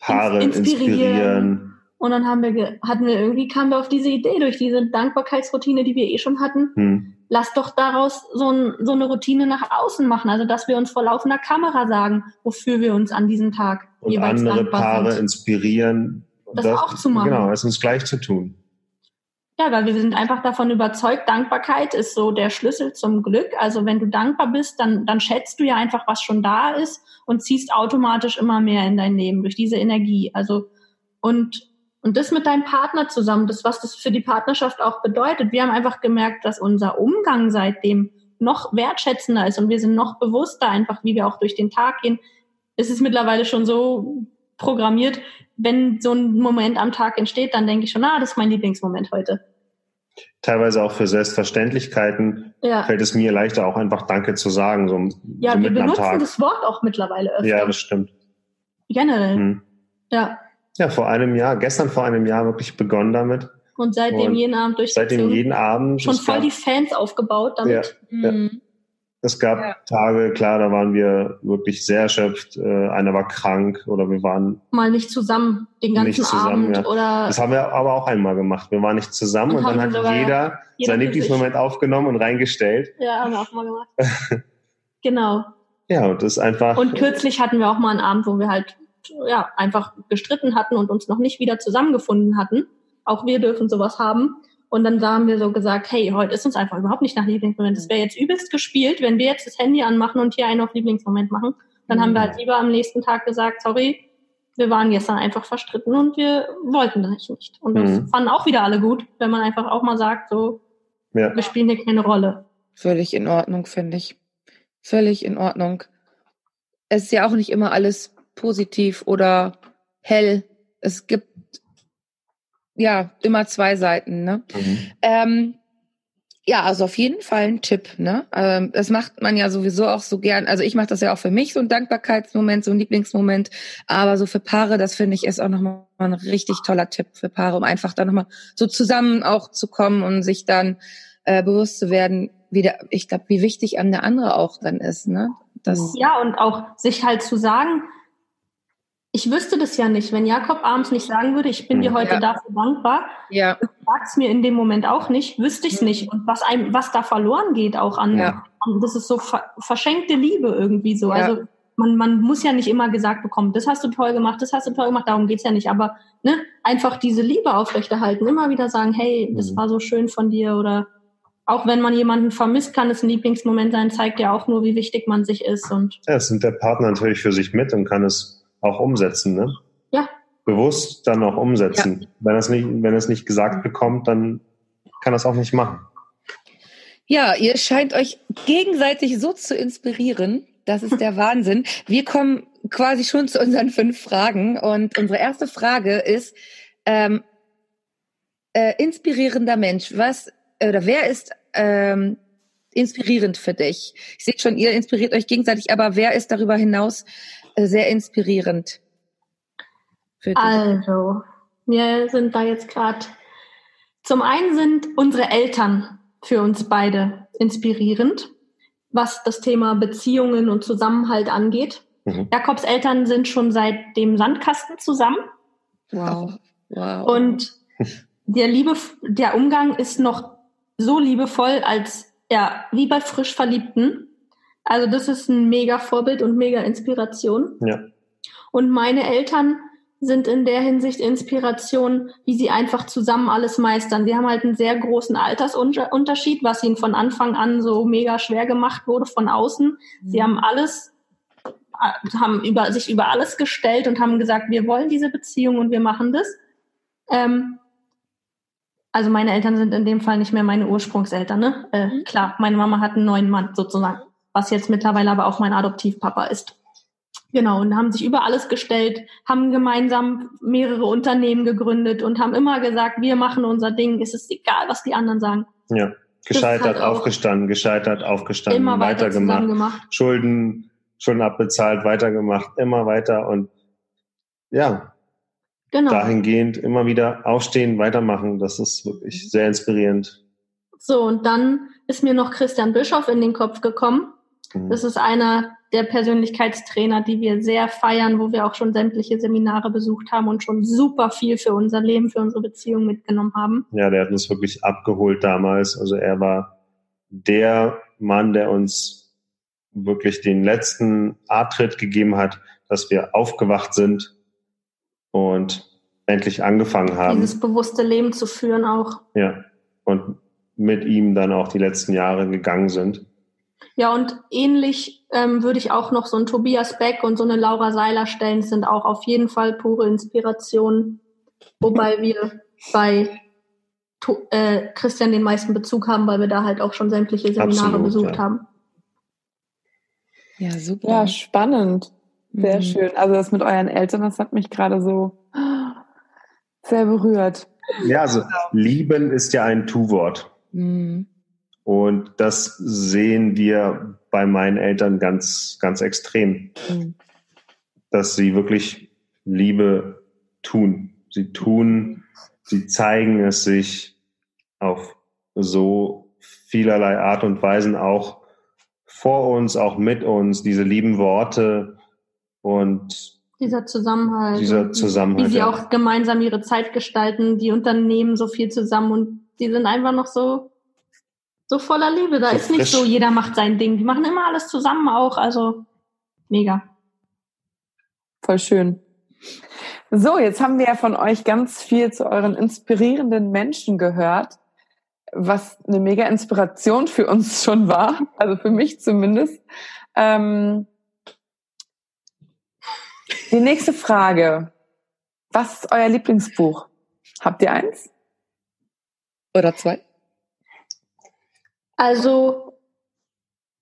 Speaker 3: Paare inspirieren. inspirieren.
Speaker 4: Und dann haben wir, hatten wir irgendwie, kamen wir auf diese Idee durch diese Dankbarkeitsroutine, die wir eh schon hatten. Hm. Lass doch daraus so, ein, so eine Routine nach außen machen. Also, dass wir uns vor laufender Kamera sagen, wofür wir uns an diesem Tag
Speaker 3: Und jeweils andere dankbar Paare sind. inspirieren.
Speaker 4: Das, das auch zu machen.
Speaker 3: Genau, es uns gleich zu tun.
Speaker 4: Ja, weil wir sind einfach davon überzeugt, Dankbarkeit ist so der Schlüssel zum Glück. Also wenn du dankbar bist, dann, dann schätzt du ja einfach, was schon da ist und ziehst automatisch immer mehr in dein Leben durch diese Energie. Also und und das mit deinem Partner zusammen, das, was das für die Partnerschaft auch bedeutet. Wir haben einfach gemerkt, dass unser Umgang seitdem noch wertschätzender ist und wir sind noch bewusster einfach, wie wir auch durch den Tag gehen. Es ist mittlerweile schon so programmiert, wenn so ein Moment am Tag entsteht, dann denke ich schon, ah, das ist mein Lieblingsmoment heute.
Speaker 3: Teilweise auch für Selbstverständlichkeiten ja. fällt es mir leichter, auch einfach Danke zu sagen. So,
Speaker 4: ja,
Speaker 3: so
Speaker 4: wir benutzen das Wort auch mittlerweile öfter.
Speaker 3: Ja, das stimmt.
Speaker 4: generell. Hm. Ja.
Speaker 3: Ja, vor einem Jahr, gestern vor einem Jahr wirklich begonnen damit.
Speaker 4: Und seitdem und jeden Abend durch
Speaker 3: Seitdem jeden Abend.
Speaker 4: Schon voll die Fans aufgebaut damit. Ja, mhm.
Speaker 3: ja. Es gab ja. Tage, klar, da waren wir wirklich sehr erschöpft. Äh, einer war krank oder wir waren
Speaker 4: mal nicht zusammen den ganzen nicht zusammen, Abend ja. oder.
Speaker 3: Das haben wir aber auch einmal gemacht. Wir waren nicht zusammen und, und dann hat jeder, jeder seinen Lieblingsmoment aufgenommen und reingestellt.
Speaker 4: Ja, haben wir auch mal gemacht. genau.
Speaker 3: Ja, und das ist einfach.
Speaker 4: Und kürzlich hatten wir auch mal einen Abend, wo wir halt ja einfach gestritten hatten und uns noch nicht wieder zusammengefunden hatten. Auch wir dürfen sowas haben. Und dann haben wir so gesagt, hey, heute ist uns einfach überhaupt nicht nach Lieblingsmoment. Das wäre jetzt übelst gespielt, wenn wir jetzt das Handy anmachen und hier einen auf Lieblingsmoment machen. Dann mhm. haben wir halt lieber am nächsten Tag gesagt, sorry, wir waren gestern einfach verstritten und wir wollten das nicht. Und das mhm. fanden auch wieder alle gut, wenn man einfach auch mal sagt, so, ja. wir spielen hier keine Rolle.
Speaker 2: Völlig in Ordnung, finde ich. Völlig in Ordnung. Es ist ja auch nicht immer alles positiv oder hell. Es gibt ja, immer zwei Seiten, ne? Mhm. Ähm, ja, also auf jeden Fall ein Tipp, ne? Ähm, das macht man ja sowieso auch so gern. Also ich mache das ja auch für mich, so ein Dankbarkeitsmoment, so ein Lieblingsmoment. Aber so für Paare, das finde ich ist auch nochmal ein richtig toller Tipp für Paare, um einfach da nochmal so zusammen auch zu kommen und sich dann äh, bewusst zu werden, wie der, ich glaube, wie wichtig an der andere auch dann ist, ne?
Speaker 4: Das ja, und auch sich halt zu sagen, ich wüsste das ja nicht, wenn Jakob abends nicht sagen würde, ich bin dir heute ja. dafür dankbar. Ja. Sagt es mir in dem Moment auch nicht, wüsste ich es nicht. Und was einem, was da verloren geht auch an, ja. an das ist so ver verschenkte Liebe irgendwie so. Ja. Also man, man muss ja nicht immer gesagt bekommen, das hast du toll gemacht, das hast du toll gemacht, darum geht's ja nicht. Aber ne, einfach diese Liebe aufrechterhalten, immer wieder sagen, hey, das mhm. war so schön von dir oder auch wenn man jemanden vermisst, kann es ein Lieblingsmoment sein, zeigt ja auch nur, wie wichtig man sich ist. Und
Speaker 3: ja, es nimmt der Partner natürlich für sich mit und kann es auch umsetzen, ne?
Speaker 4: Ja.
Speaker 3: Bewusst dann auch umsetzen. Ja. Wenn es nicht, wenn es nicht gesagt bekommt, dann kann er es auch nicht machen.
Speaker 2: Ja, ihr scheint euch gegenseitig so zu inspirieren. Das ist der Wahnsinn. Wir kommen quasi schon zu unseren fünf Fragen. Und unsere erste Frage ist, ähm, äh, inspirierender Mensch, was oder wer ist ähm, inspirierend für dich? Ich sehe schon, ihr inspiriert euch gegenseitig, aber wer ist darüber hinaus sehr inspirierend.
Speaker 4: Also, wir sind da jetzt gerade. Zum einen sind unsere Eltern für uns beide inspirierend, was das Thema Beziehungen und Zusammenhalt angeht. Mhm. Jakobs Eltern sind schon seit dem Sandkasten zusammen.
Speaker 2: Wow. wow.
Speaker 4: Und der Liebe, der Umgang ist noch so liebevoll, als ja, wie bei frisch Verliebten. Also das ist ein mega Vorbild und mega Inspiration.
Speaker 3: Ja.
Speaker 4: Und meine Eltern sind in der Hinsicht Inspiration, wie sie einfach zusammen alles meistern. Sie haben halt einen sehr großen Altersunterschied, was ihnen von Anfang an so mega schwer gemacht wurde von außen. Mhm. Sie haben alles, haben über, sich über alles gestellt und haben gesagt, wir wollen diese Beziehung und wir machen das. Ähm, also meine Eltern sind in dem Fall nicht mehr meine Ursprungseltern. Ne? Äh, mhm. Klar, meine Mama hat einen neuen Mann sozusagen was jetzt mittlerweile aber auch mein Adoptivpapa ist. Genau, und haben sich über alles gestellt, haben gemeinsam mehrere Unternehmen gegründet und haben immer gesagt, wir machen unser Ding, es ist egal, was die anderen sagen.
Speaker 3: Ja, gescheitert, aufgestanden, gescheitert, aufgestanden, immer weitergemacht, weiter Schulden, Schulden abbezahlt, weitergemacht, immer weiter und ja, genau. dahingehend immer wieder aufstehen, weitermachen, das ist wirklich sehr inspirierend.
Speaker 4: So, und dann ist mir noch Christian Bischoff in den Kopf gekommen. Mhm. Das ist einer der Persönlichkeitstrainer, die wir sehr feiern, wo wir auch schon sämtliche Seminare besucht haben und schon super viel für unser Leben, für unsere Beziehung mitgenommen haben.
Speaker 3: Ja, der hat uns wirklich abgeholt damals. Also er war der Mann, der uns wirklich den letzten A-Tritt gegeben hat, dass wir aufgewacht sind und endlich angefangen haben.
Speaker 4: Dieses bewusste Leben zu führen auch.
Speaker 3: Ja. Und mit ihm dann auch die letzten Jahre gegangen sind.
Speaker 4: Ja, und ähnlich ähm, würde ich auch noch so ein Tobias Beck und so eine Laura Seiler stellen, sind auch auf jeden Fall pure Inspiration, wobei wir bei to äh, Christian den meisten Bezug haben, weil wir da halt auch schon sämtliche Seminare Absolut, besucht ja. haben.
Speaker 1: Ja, super. Ja, spannend. Sehr mhm. schön. Also das mit euren Eltern, das hat mich gerade so sehr berührt.
Speaker 3: Ja, also lieben ist ja ein Tu-Wort. Mhm. Und das sehen wir bei meinen Eltern ganz, ganz extrem. Mhm. dass sie wirklich Liebe tun. Sie tun, sie zeigen es sich auf so vielerlei Art und Weisen auch vor uns, auch mit uns, diese lieben Worte und
Speaker 4: dieser Zusammenhalt.
Speaker 3: Dieser Zusammenhalt.
Speaker 4: Wie sie auch gemeinsam ihre Zeit gestalten, die Unternehmen so viel zusammen und die sind einfach noch so, so voller Liebe. Da so ist frisch. nicht so, jeder macht sein Ding. Die machen immer alles zusammen auch, also mega.
Speaker 1: Voll schön. So, jetzt haben wir ja von euch ganz viel zu euren inspirierenden Menschen gehört, was eine mega Inspiration für uns schon war, also für mich zumindest. Ähm, die nächste Frage. Was ist euer Lieblingsbuch? Habt ihr eins? Oder zwei?
Speaker 4: Also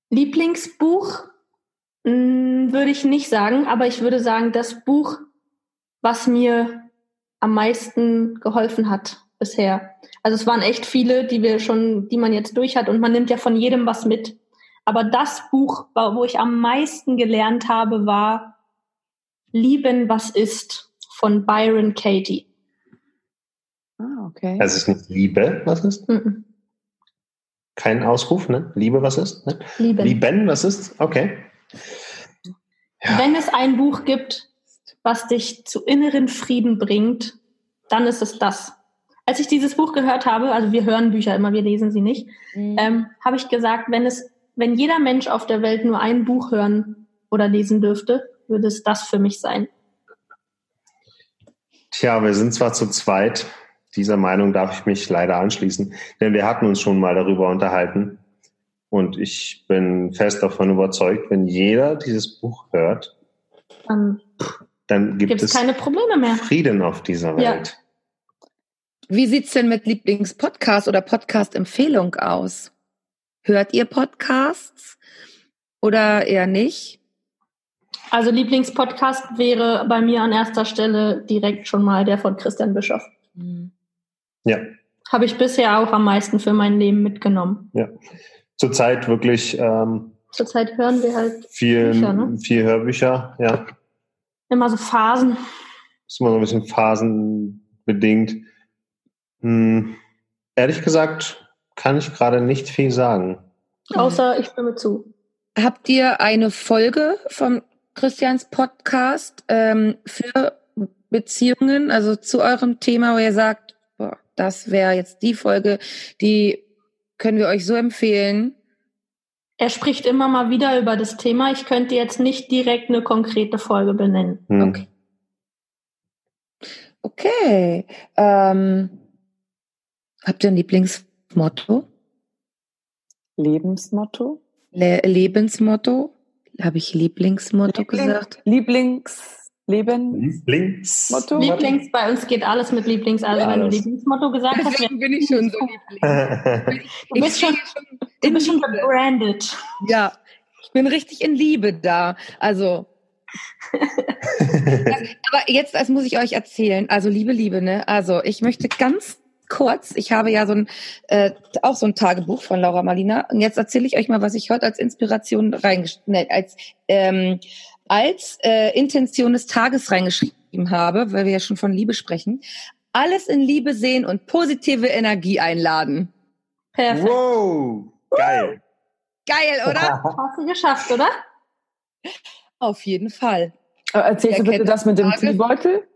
Speaker 4: Lieblingsbuch mh, hm, würde ich nicht sagen, aber ich würde sagen, das Buch, was mir am meisten geholfen hat bisher. Also es waren echt viele, die wir schon, die man jetzt durch hat und man nimmt ja von jedem was mit. Aber das Buch, wo ich am meisten gelernt habe, war Lieben, was ist von Byron Katie.
Speaker 3: Ah, okay. Also es ist nicht Liebe, was ist? Mm Kein Ausruf, ne? Liebe, was ist? Ne? Lieben. Lieben, was ist? Okay.
Speaker 4: Ja. Wenn es ein Buch gibt, was dich zu inneren Frieden bringt, dann ist es das. Als ich dieses Buch gehört habe, also wir hören Bücher immer, wir lesen sie nicht, mhm. ähm, habe ich gesagt, wenn es, wenn jeder Mensch auf der Welt nur ein Buch hören oder lesen dürfte, würde es das für mich sein.
Speaker 3: Tja, wir sind zwar zu zweit, dieser Meinung darf ich mich leider anschließen, denn wir hatten uns schon mal darüber unterhalten. Und ich bin fest davon überzeugt, wenn jeder dieses Buch hört, dann, dann gibt es
Speaker 4: keine Probleme mehr.
Speaker 3: Frieden auf dieser Welt. Ja.
Speaker 2: Wie sieht's denn mit Lieblingspodcast oder Podcast-Empfehlung aus? Hört ihr Podcasts oder eher nicht?
Speaker 4: Also Lieblingspodcast wäre bei mir an erster Stelle direkt schon mal der von Christian Bischoff. Mhm.
Speaker 3: Ja.
Speaker 4: Habe ich bisher auch am meisten für mein Leben mitgenommen.
Speaker 3: Ja. Zurzeit wirklich. Ähm,
Speaker 4: Zurzeit hören wir halt
Speaker 3: viel, Bücher, ne? viel Hörbücher, ja.
Speaker 4: Immer so Phasen.
Speaker 3: Ist immer so ein bisschen phasenbedingt. Hm, ehrlich gesagt kann ich gerade nicht viel sagen.
Speaker 4: Außer ich stimme zu.
Speaker 2: Habt ihr eine Folge vom Christians Podcast ähm, für Beziehungen, also zu eurem Thema, wo ihr sagt, das wäre jetzt die Folge, die können wir euch so empfehlen.
Speaker 4: Er spricht immer mal wieder über das Thema. Ich könnte jetzt nicht direkt eine konkrete Folge benennen.
Speaker 2: Hm. Okay. Okay. Ähm, habt ihr ein Lieblingsmotto?
Speaker 1: Lebensmotto?
Speaker 2: Le Lebensmotto? Habe ich Lieblingsmotto
Speaker 1: Liebling,
Speaker 2: gesagt?
Speaker 1: Lieblingsleben?
Speaker 3: Lieblingsmotto?
Speaker 4: Lieblings, bei uns geht alles mit Lieblings. Also ja, wenn du Lieblingsmotto gesagt hast,
Speaker 2: dann bin ich schon so
Speaker 4: Lieblings. du bist schon, du bist schon gebrandet.
Speaker 2: Ja, ich bin richtig in Liebe da. Also aber jetzt, das muss ich euch erzählen. Also Liebe, Liebe, ne? Also ich möchte ganz kurz. Ich habe ja so ein äh, auch so ein Tagebuch von Laura Malina und jetzt erzähle ich euch mal, was ich heute als Inspiration reingeschrieben, ne, als ähm, als äh, Intention des Tages reingeschrieben habe, weil wir ja schon von Liebe sprechen. Alles in Liebe sehen und positive Energie einladen.
Speaker 3: Perfekt. Wow, geil.
Speaker 2: Geil, oder?
Speaker 4: Hast du geschafft, oder?
Speaker 2: Auf jeden Fall.
Speaker 1: Erzählst du bitte das mit dem Teebeutel?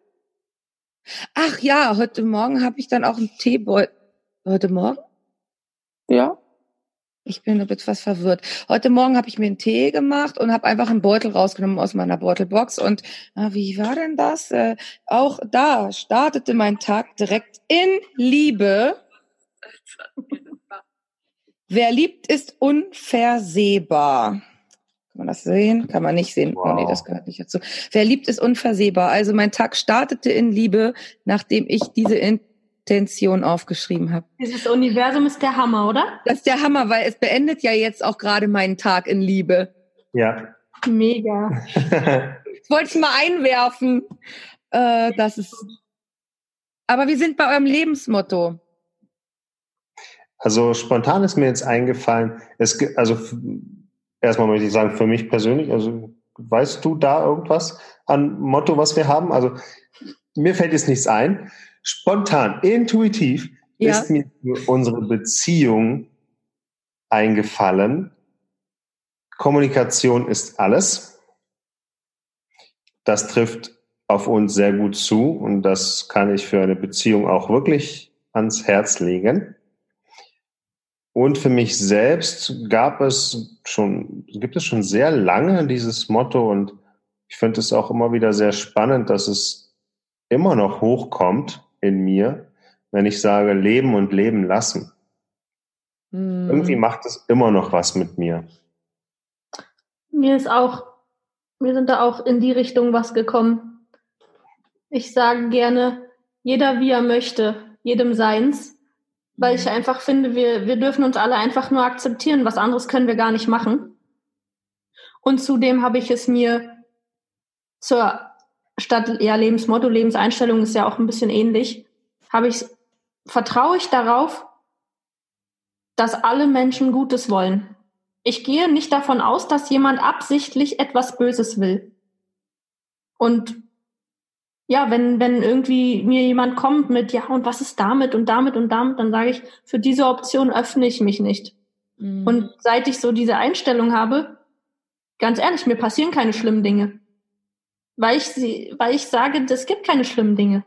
Speaker 2: Ach ja, heute Morgen habe ich dann auch einen Teebeutel. Heute Morgen?
Speaker 1: Ja.
Speaker 2: Ich bin etwas verwirrt. Heute Morgen habe ich mir einen Tee gemacht und habe einfach einen Beutel rausgenommen aus meiner Beutelbox. Und na, wie war denn das? Äh, auch da startete mein Tag direkt in Liebe. Wer liebt, ist unversehbar. Kann man das sehen? Kann man nicht sehen. Wow. Oh nee, das gehört nicht dazu. Wer liebt, ist unversehbar. Also mein Tag startete in Liebe, nachdem ich diese Intention aufgeschrieben habe.
Speaker 4: Dieses Universum ist der Hammer, oder?
Speaker 2: Das ist der Hammer, weil es beendet ja jetzt auch gerade meinen Tag in Liebe.
Speaker 3: Ja.
Speaker 4: Mega.
Speaker 2: ich wollte es mal einwerfen. Äh, das ist. Aber wir sind bei eurem Lebensmotto.
Speaker 3: Also spontan ist mir jetzt eingefallen, es, also erstmal möchte ich sagen, für mich persönlich, also weißt du da irgendwas? an Motto, was wir haben? Also mir fällt jetzt nichts ein. Spontan, intuitiv ja. ist mir unsere Beziehung eingefallen. Kommunikation ist alles. Das trifft auf uns sehr gut zu und das kann ich für eine Beziehung auch wirklich ans Herz legen. Und für mich selbst gab es schon, gibt es schon sehr lange dieses Motto und ich finde es auch immer wieder sehr spannend, dass es immer noch hochkommt in mir, wenn ich sage, leben und leben lassen. Mhm. Irgendwie macht es immer noch was mit mir.
Speaker 4: Mir ist auch, mir sind da auch in die Richtung was gekommen. Ich sage gerne, jeder wie er möchte, jedem seins weil ich mhm. einfach finde, wir, wir dürfen uns alle einfach nur akzeptieren. Was anderes können wir gar nicht machen. Und zudem habe ich es mir zur Stadt, ja, Lebensmotto, Lebenseinstellung ist ja auch ein bisschen ähnlich, habe ich, vertraue ich darauf, dass alle Menschen Gutes wollen. Ich gehe nicht davon aus, dass jemand absichtlich etwas Böses will. Und ja, wenn, wenn irgendwie mir jemand kommt mit, ja, und was ist damit und damit und damit, dann sage ich, für diese Option öffne ich mich nicht. Mhm. Und seit ich so diese Einstellung habe, ganz ehrlich, mir passieren keine schlimmen Dinge. Weil ich sie, weil ich sage, es gibt keine schlimmen Dinge.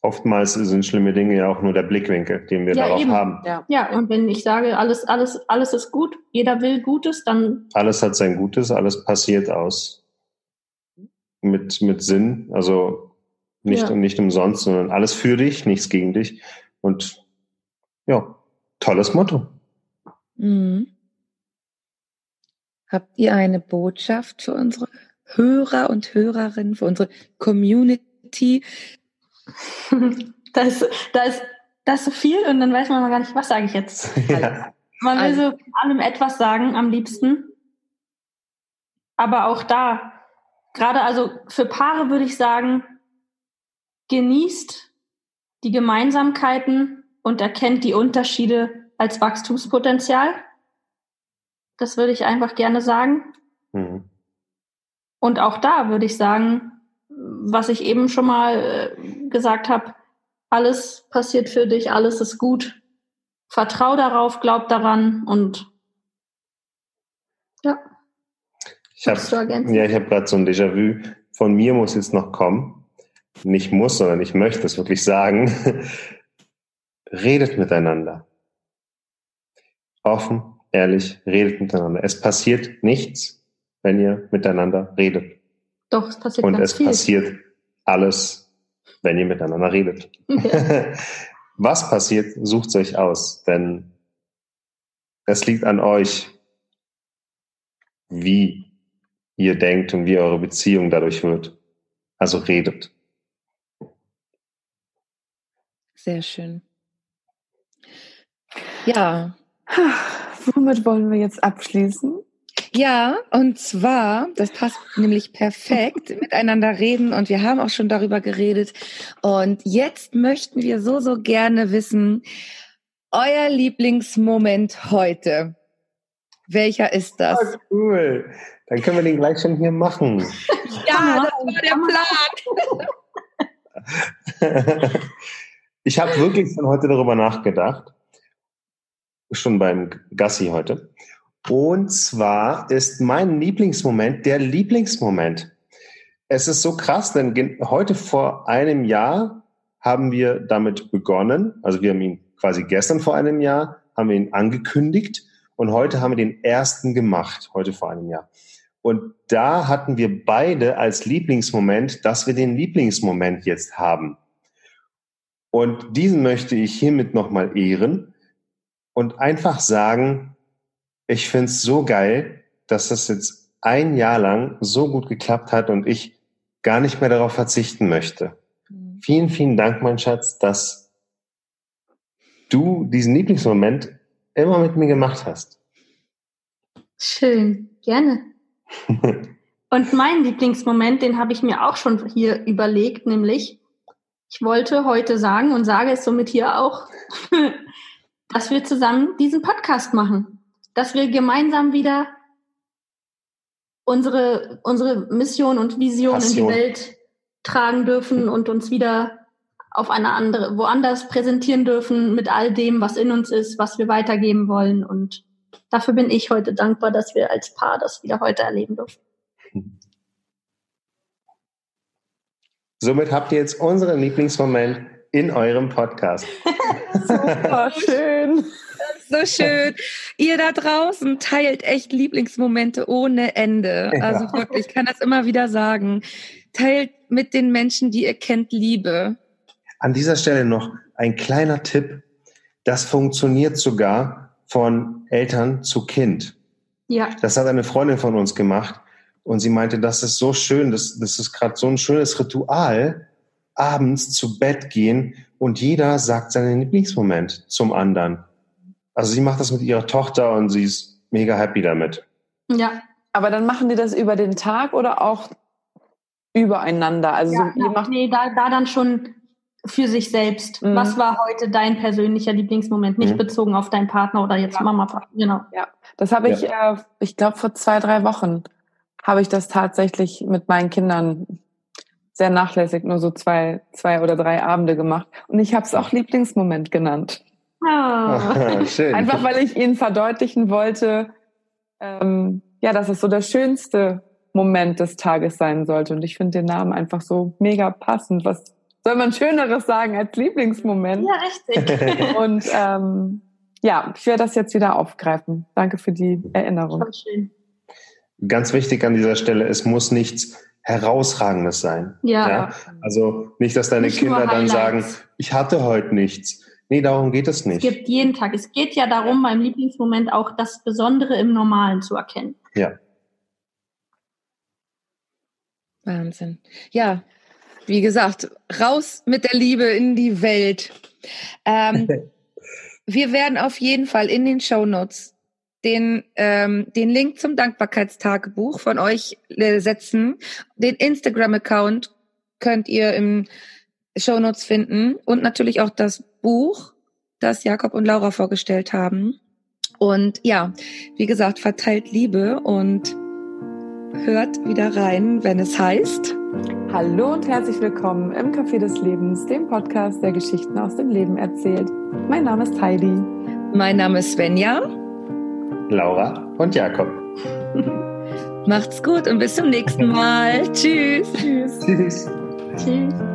Speaker 3: Oftmals sind schlimme Dinge ja auch nur der Blickwinkel, den wir ja, darauf eben. haben.
Speaker 4: Ja. ja, und wenn ich sage, alles, alles, alles ist gut, jeder will Gutes, dann.
Speaker 3: Alles hat sein Gutes, alles passiert aus mit, mit Sinn, also nicht, ja. nicht umsonst, sondern alles für dich, nichts gegen dich. Und ja, tolles Motto. Mhm.
Speaker 2: Habt ihr eine Botschaft für unsere Hörer und Hörerinnen, für unsere Community?
Speaker 4: da, ist, da, ist, da ist so viel und dann weiß man mal gar nicht, was sage ich jetzt. Ja. Man will also, so allem etwas sagen am liebsten. Aber auch da, gerade also für Paare würde ich sagen, genießt die Gemeinsamkeiten und erkennt die Unterschiede als Wachstumspotenzial. Das würde ich einfach gerne sagen. Und auch da würde ich sagen, was ich eben schon mal äh, gesagt habe, alles passiert für dich, alles ist gut. Vertrau darauf, glaub daran und ja.
Speaker 3: Ich habe ja, ich habe gerade so ein Déjà-vu. Von mir muss jetzt noch kommen. Nicht muss, sondern ich möchte es wirklich sagen. redet miteinander. Offen, ehrlich, redet miteinander. Es passiert nichts, wenn ihr miteinander redet.
Speaker 4: Doch, es passiert
Speaker 3: Und es viel. passiert alles, wenn ihr miteinander redet. Ja. Was passiert, sucht es euch aus, denn es liegt an euch, wie ihr denkt und wie eure Beziehung dadurch wird. Also redet.
Speaker 2: Sehr schön. Ja.
Speaker 1: Womit wollen wir jetzt abschließen?
Speaker 2: Ja, und zwar, das passt nämlich perfekt, miteinander reden und wir haben auch schon darüber geredet. Und jetzt möchten wir so, so gerne wissen, euer Lieblingsmoment heute. Welcher ist das?
Speaker 3: Oh, cool. Dann können wir den gleich schon hier machen.
Speaker 2: ja, das war
Speaker 3: der Plan. ich habe wirklich schon heute darüber nachgedacht. Schon beim Gassi heute. Und zwar ist mein Lieblingsmoment der Lieblingsmoment. Es ist so krass, denn heute vor einem Jahr haben wir damit begonnen. Also wir haben ihn quasi gestern vor einem Jahr, haben wir ihn angekündigt und heute haben wir den ersten gemacht, heute vor einem Jahr. Und da hatten wir beide als Lieblingsmoment, dass wir den Lieblingsmoment jetzt haben. Und diesen möchte ich hiermit nochmal ehren und einfach sagen, ich finde es so geil, dass das jetzt ein Jahr lang so gut geklappt hat und ich gar nicht mehr darauf verzichten möchte. Mhm. Vielen, vielen Dank, mein Schatz, dass du diesen Lieblingsmoment immer mit mir gemacht hast.
Speaker 4: Schön, gerne. Und mein Lieblingsmoment, den habe ich mir auch schon hier überlegt, nämlich, ich wollte heute sagen und sage es somit hier auch, dass wir zusammen diesen Podcast machen, dass wir gemeinsam wieder unsere, unsere Mission und Vision Passion. in die Welt tragen dürfen und uns wieder auf eine andere, woanders präsentieren dürfen mit all dem, was in uns ist, was wir weitergeben wollen. Und dafür bin ich heute dankbar, dass wir als Paar das wieder heute erleben dürfen.
Speaker 3: Somit habt ihr jetzt unseren Lieblingsmoment in eurem Podcast.
Speaker 1: Super schön.
Speaker 2: So schön. Ihr da draußen teilt echt Lieblingsmomente ohne Ende. Also wirklich, ich kann das immer wieder sagen. Teilt mit den Menschen, die ihr kennt, Liebe.
Speaker 3: An dieser Stelle noch ein kleiner Tipp. Das funktioniert sogar von Eltern zu Kind. Ja. Das hat eine Freundin von uns gemacht und sie meinte, das ist so schön, das, das ist gerade so ein schönes Ritual, abends zu Bett gehen und jeder sagt seinen Lieblingsmoment zum anderen. Also sie macht das mit ihrer Tochter und sie ist mega happy damit.
Speaker 1: Ja. Aber dann machen die das über den Tag oder auch übereinander? Also
Speaker 4: ja, so, ihr macht nee, da, da dann schon für sich selbst. Mhm. Was war heute dein persönlicher Lieblingsmoment? Nicht mhm. bezogen auf deinen Partner oder jetzt ja. Mama,
Speaker 1: genau. Ja, das habe ich, ja. äh, ich glaube, vor zwei, drei Wochen habe ich das tatsächlich mit meinen Kindern sehr nachlässig, nur so zwei, zwei oder drei Abende gemacht. Und ich habe es auch Lieblingsmoment genannt. Oh. Schön. Einfach weil ich ihnen verdeutlichen wollte, ähm, ja, dass es so der schönste Moment des Tages sein sollte. Und ich finde den Namen einfach so mega passend. Was soll man Schöneres sagen als Lieblingsmoment?
Speaker 4: Ja, richtig.
Speaker 1: Und ähm, ja, ich werde das jetzt wieder aufgreifen. Danke für die Erinnerung. Voll schön.
Speaker 3: Ganz wichtig an dieser Stelle, es muss nichts Herausragendes sein. Ja. ja? Also nicht, dass deine nicht Kinder dann sagen, ich hatte heute nichts. Nee, darum geht es nicht.
Speaker 4: Es gibt jeden Tag. Es geht ja darum, beim Lieblingsmoment auch das Besondere im Normalen zu erkennen.
Speaker 3: Ja.
Speaker 2: Wahnsinn. Ja, wie gesagt, raus mit der Liebe in die Welt. Ähm, wir werden auf jeden Fall in den Show Notes den, ähm, den Link zum Dankbarkeitstagebuch von euch äh, setzen. Den Instagram-Account könnt ihr im Show Notes finden und natürlich auch das Buch, das Jakob und Laura vorgestellt haben. Und ja, wie gesagt, verteilt Liebe und hört wieder rein, wenn es heißt.
Speaker 1: Hallo und herzlich willkommen im Café des Lebens, dem Podcast, der Geschichten aus dem Leben erzählt. Mein Name ist Heidi.
Speaker 2: Mein Name ist Svenja.
Speaker 3: Laura und Jakob.
Speaker 2: Macht's gut und bis zum nächsten Mal. Tschüss. Tschüss. Tschüss. Tschüss.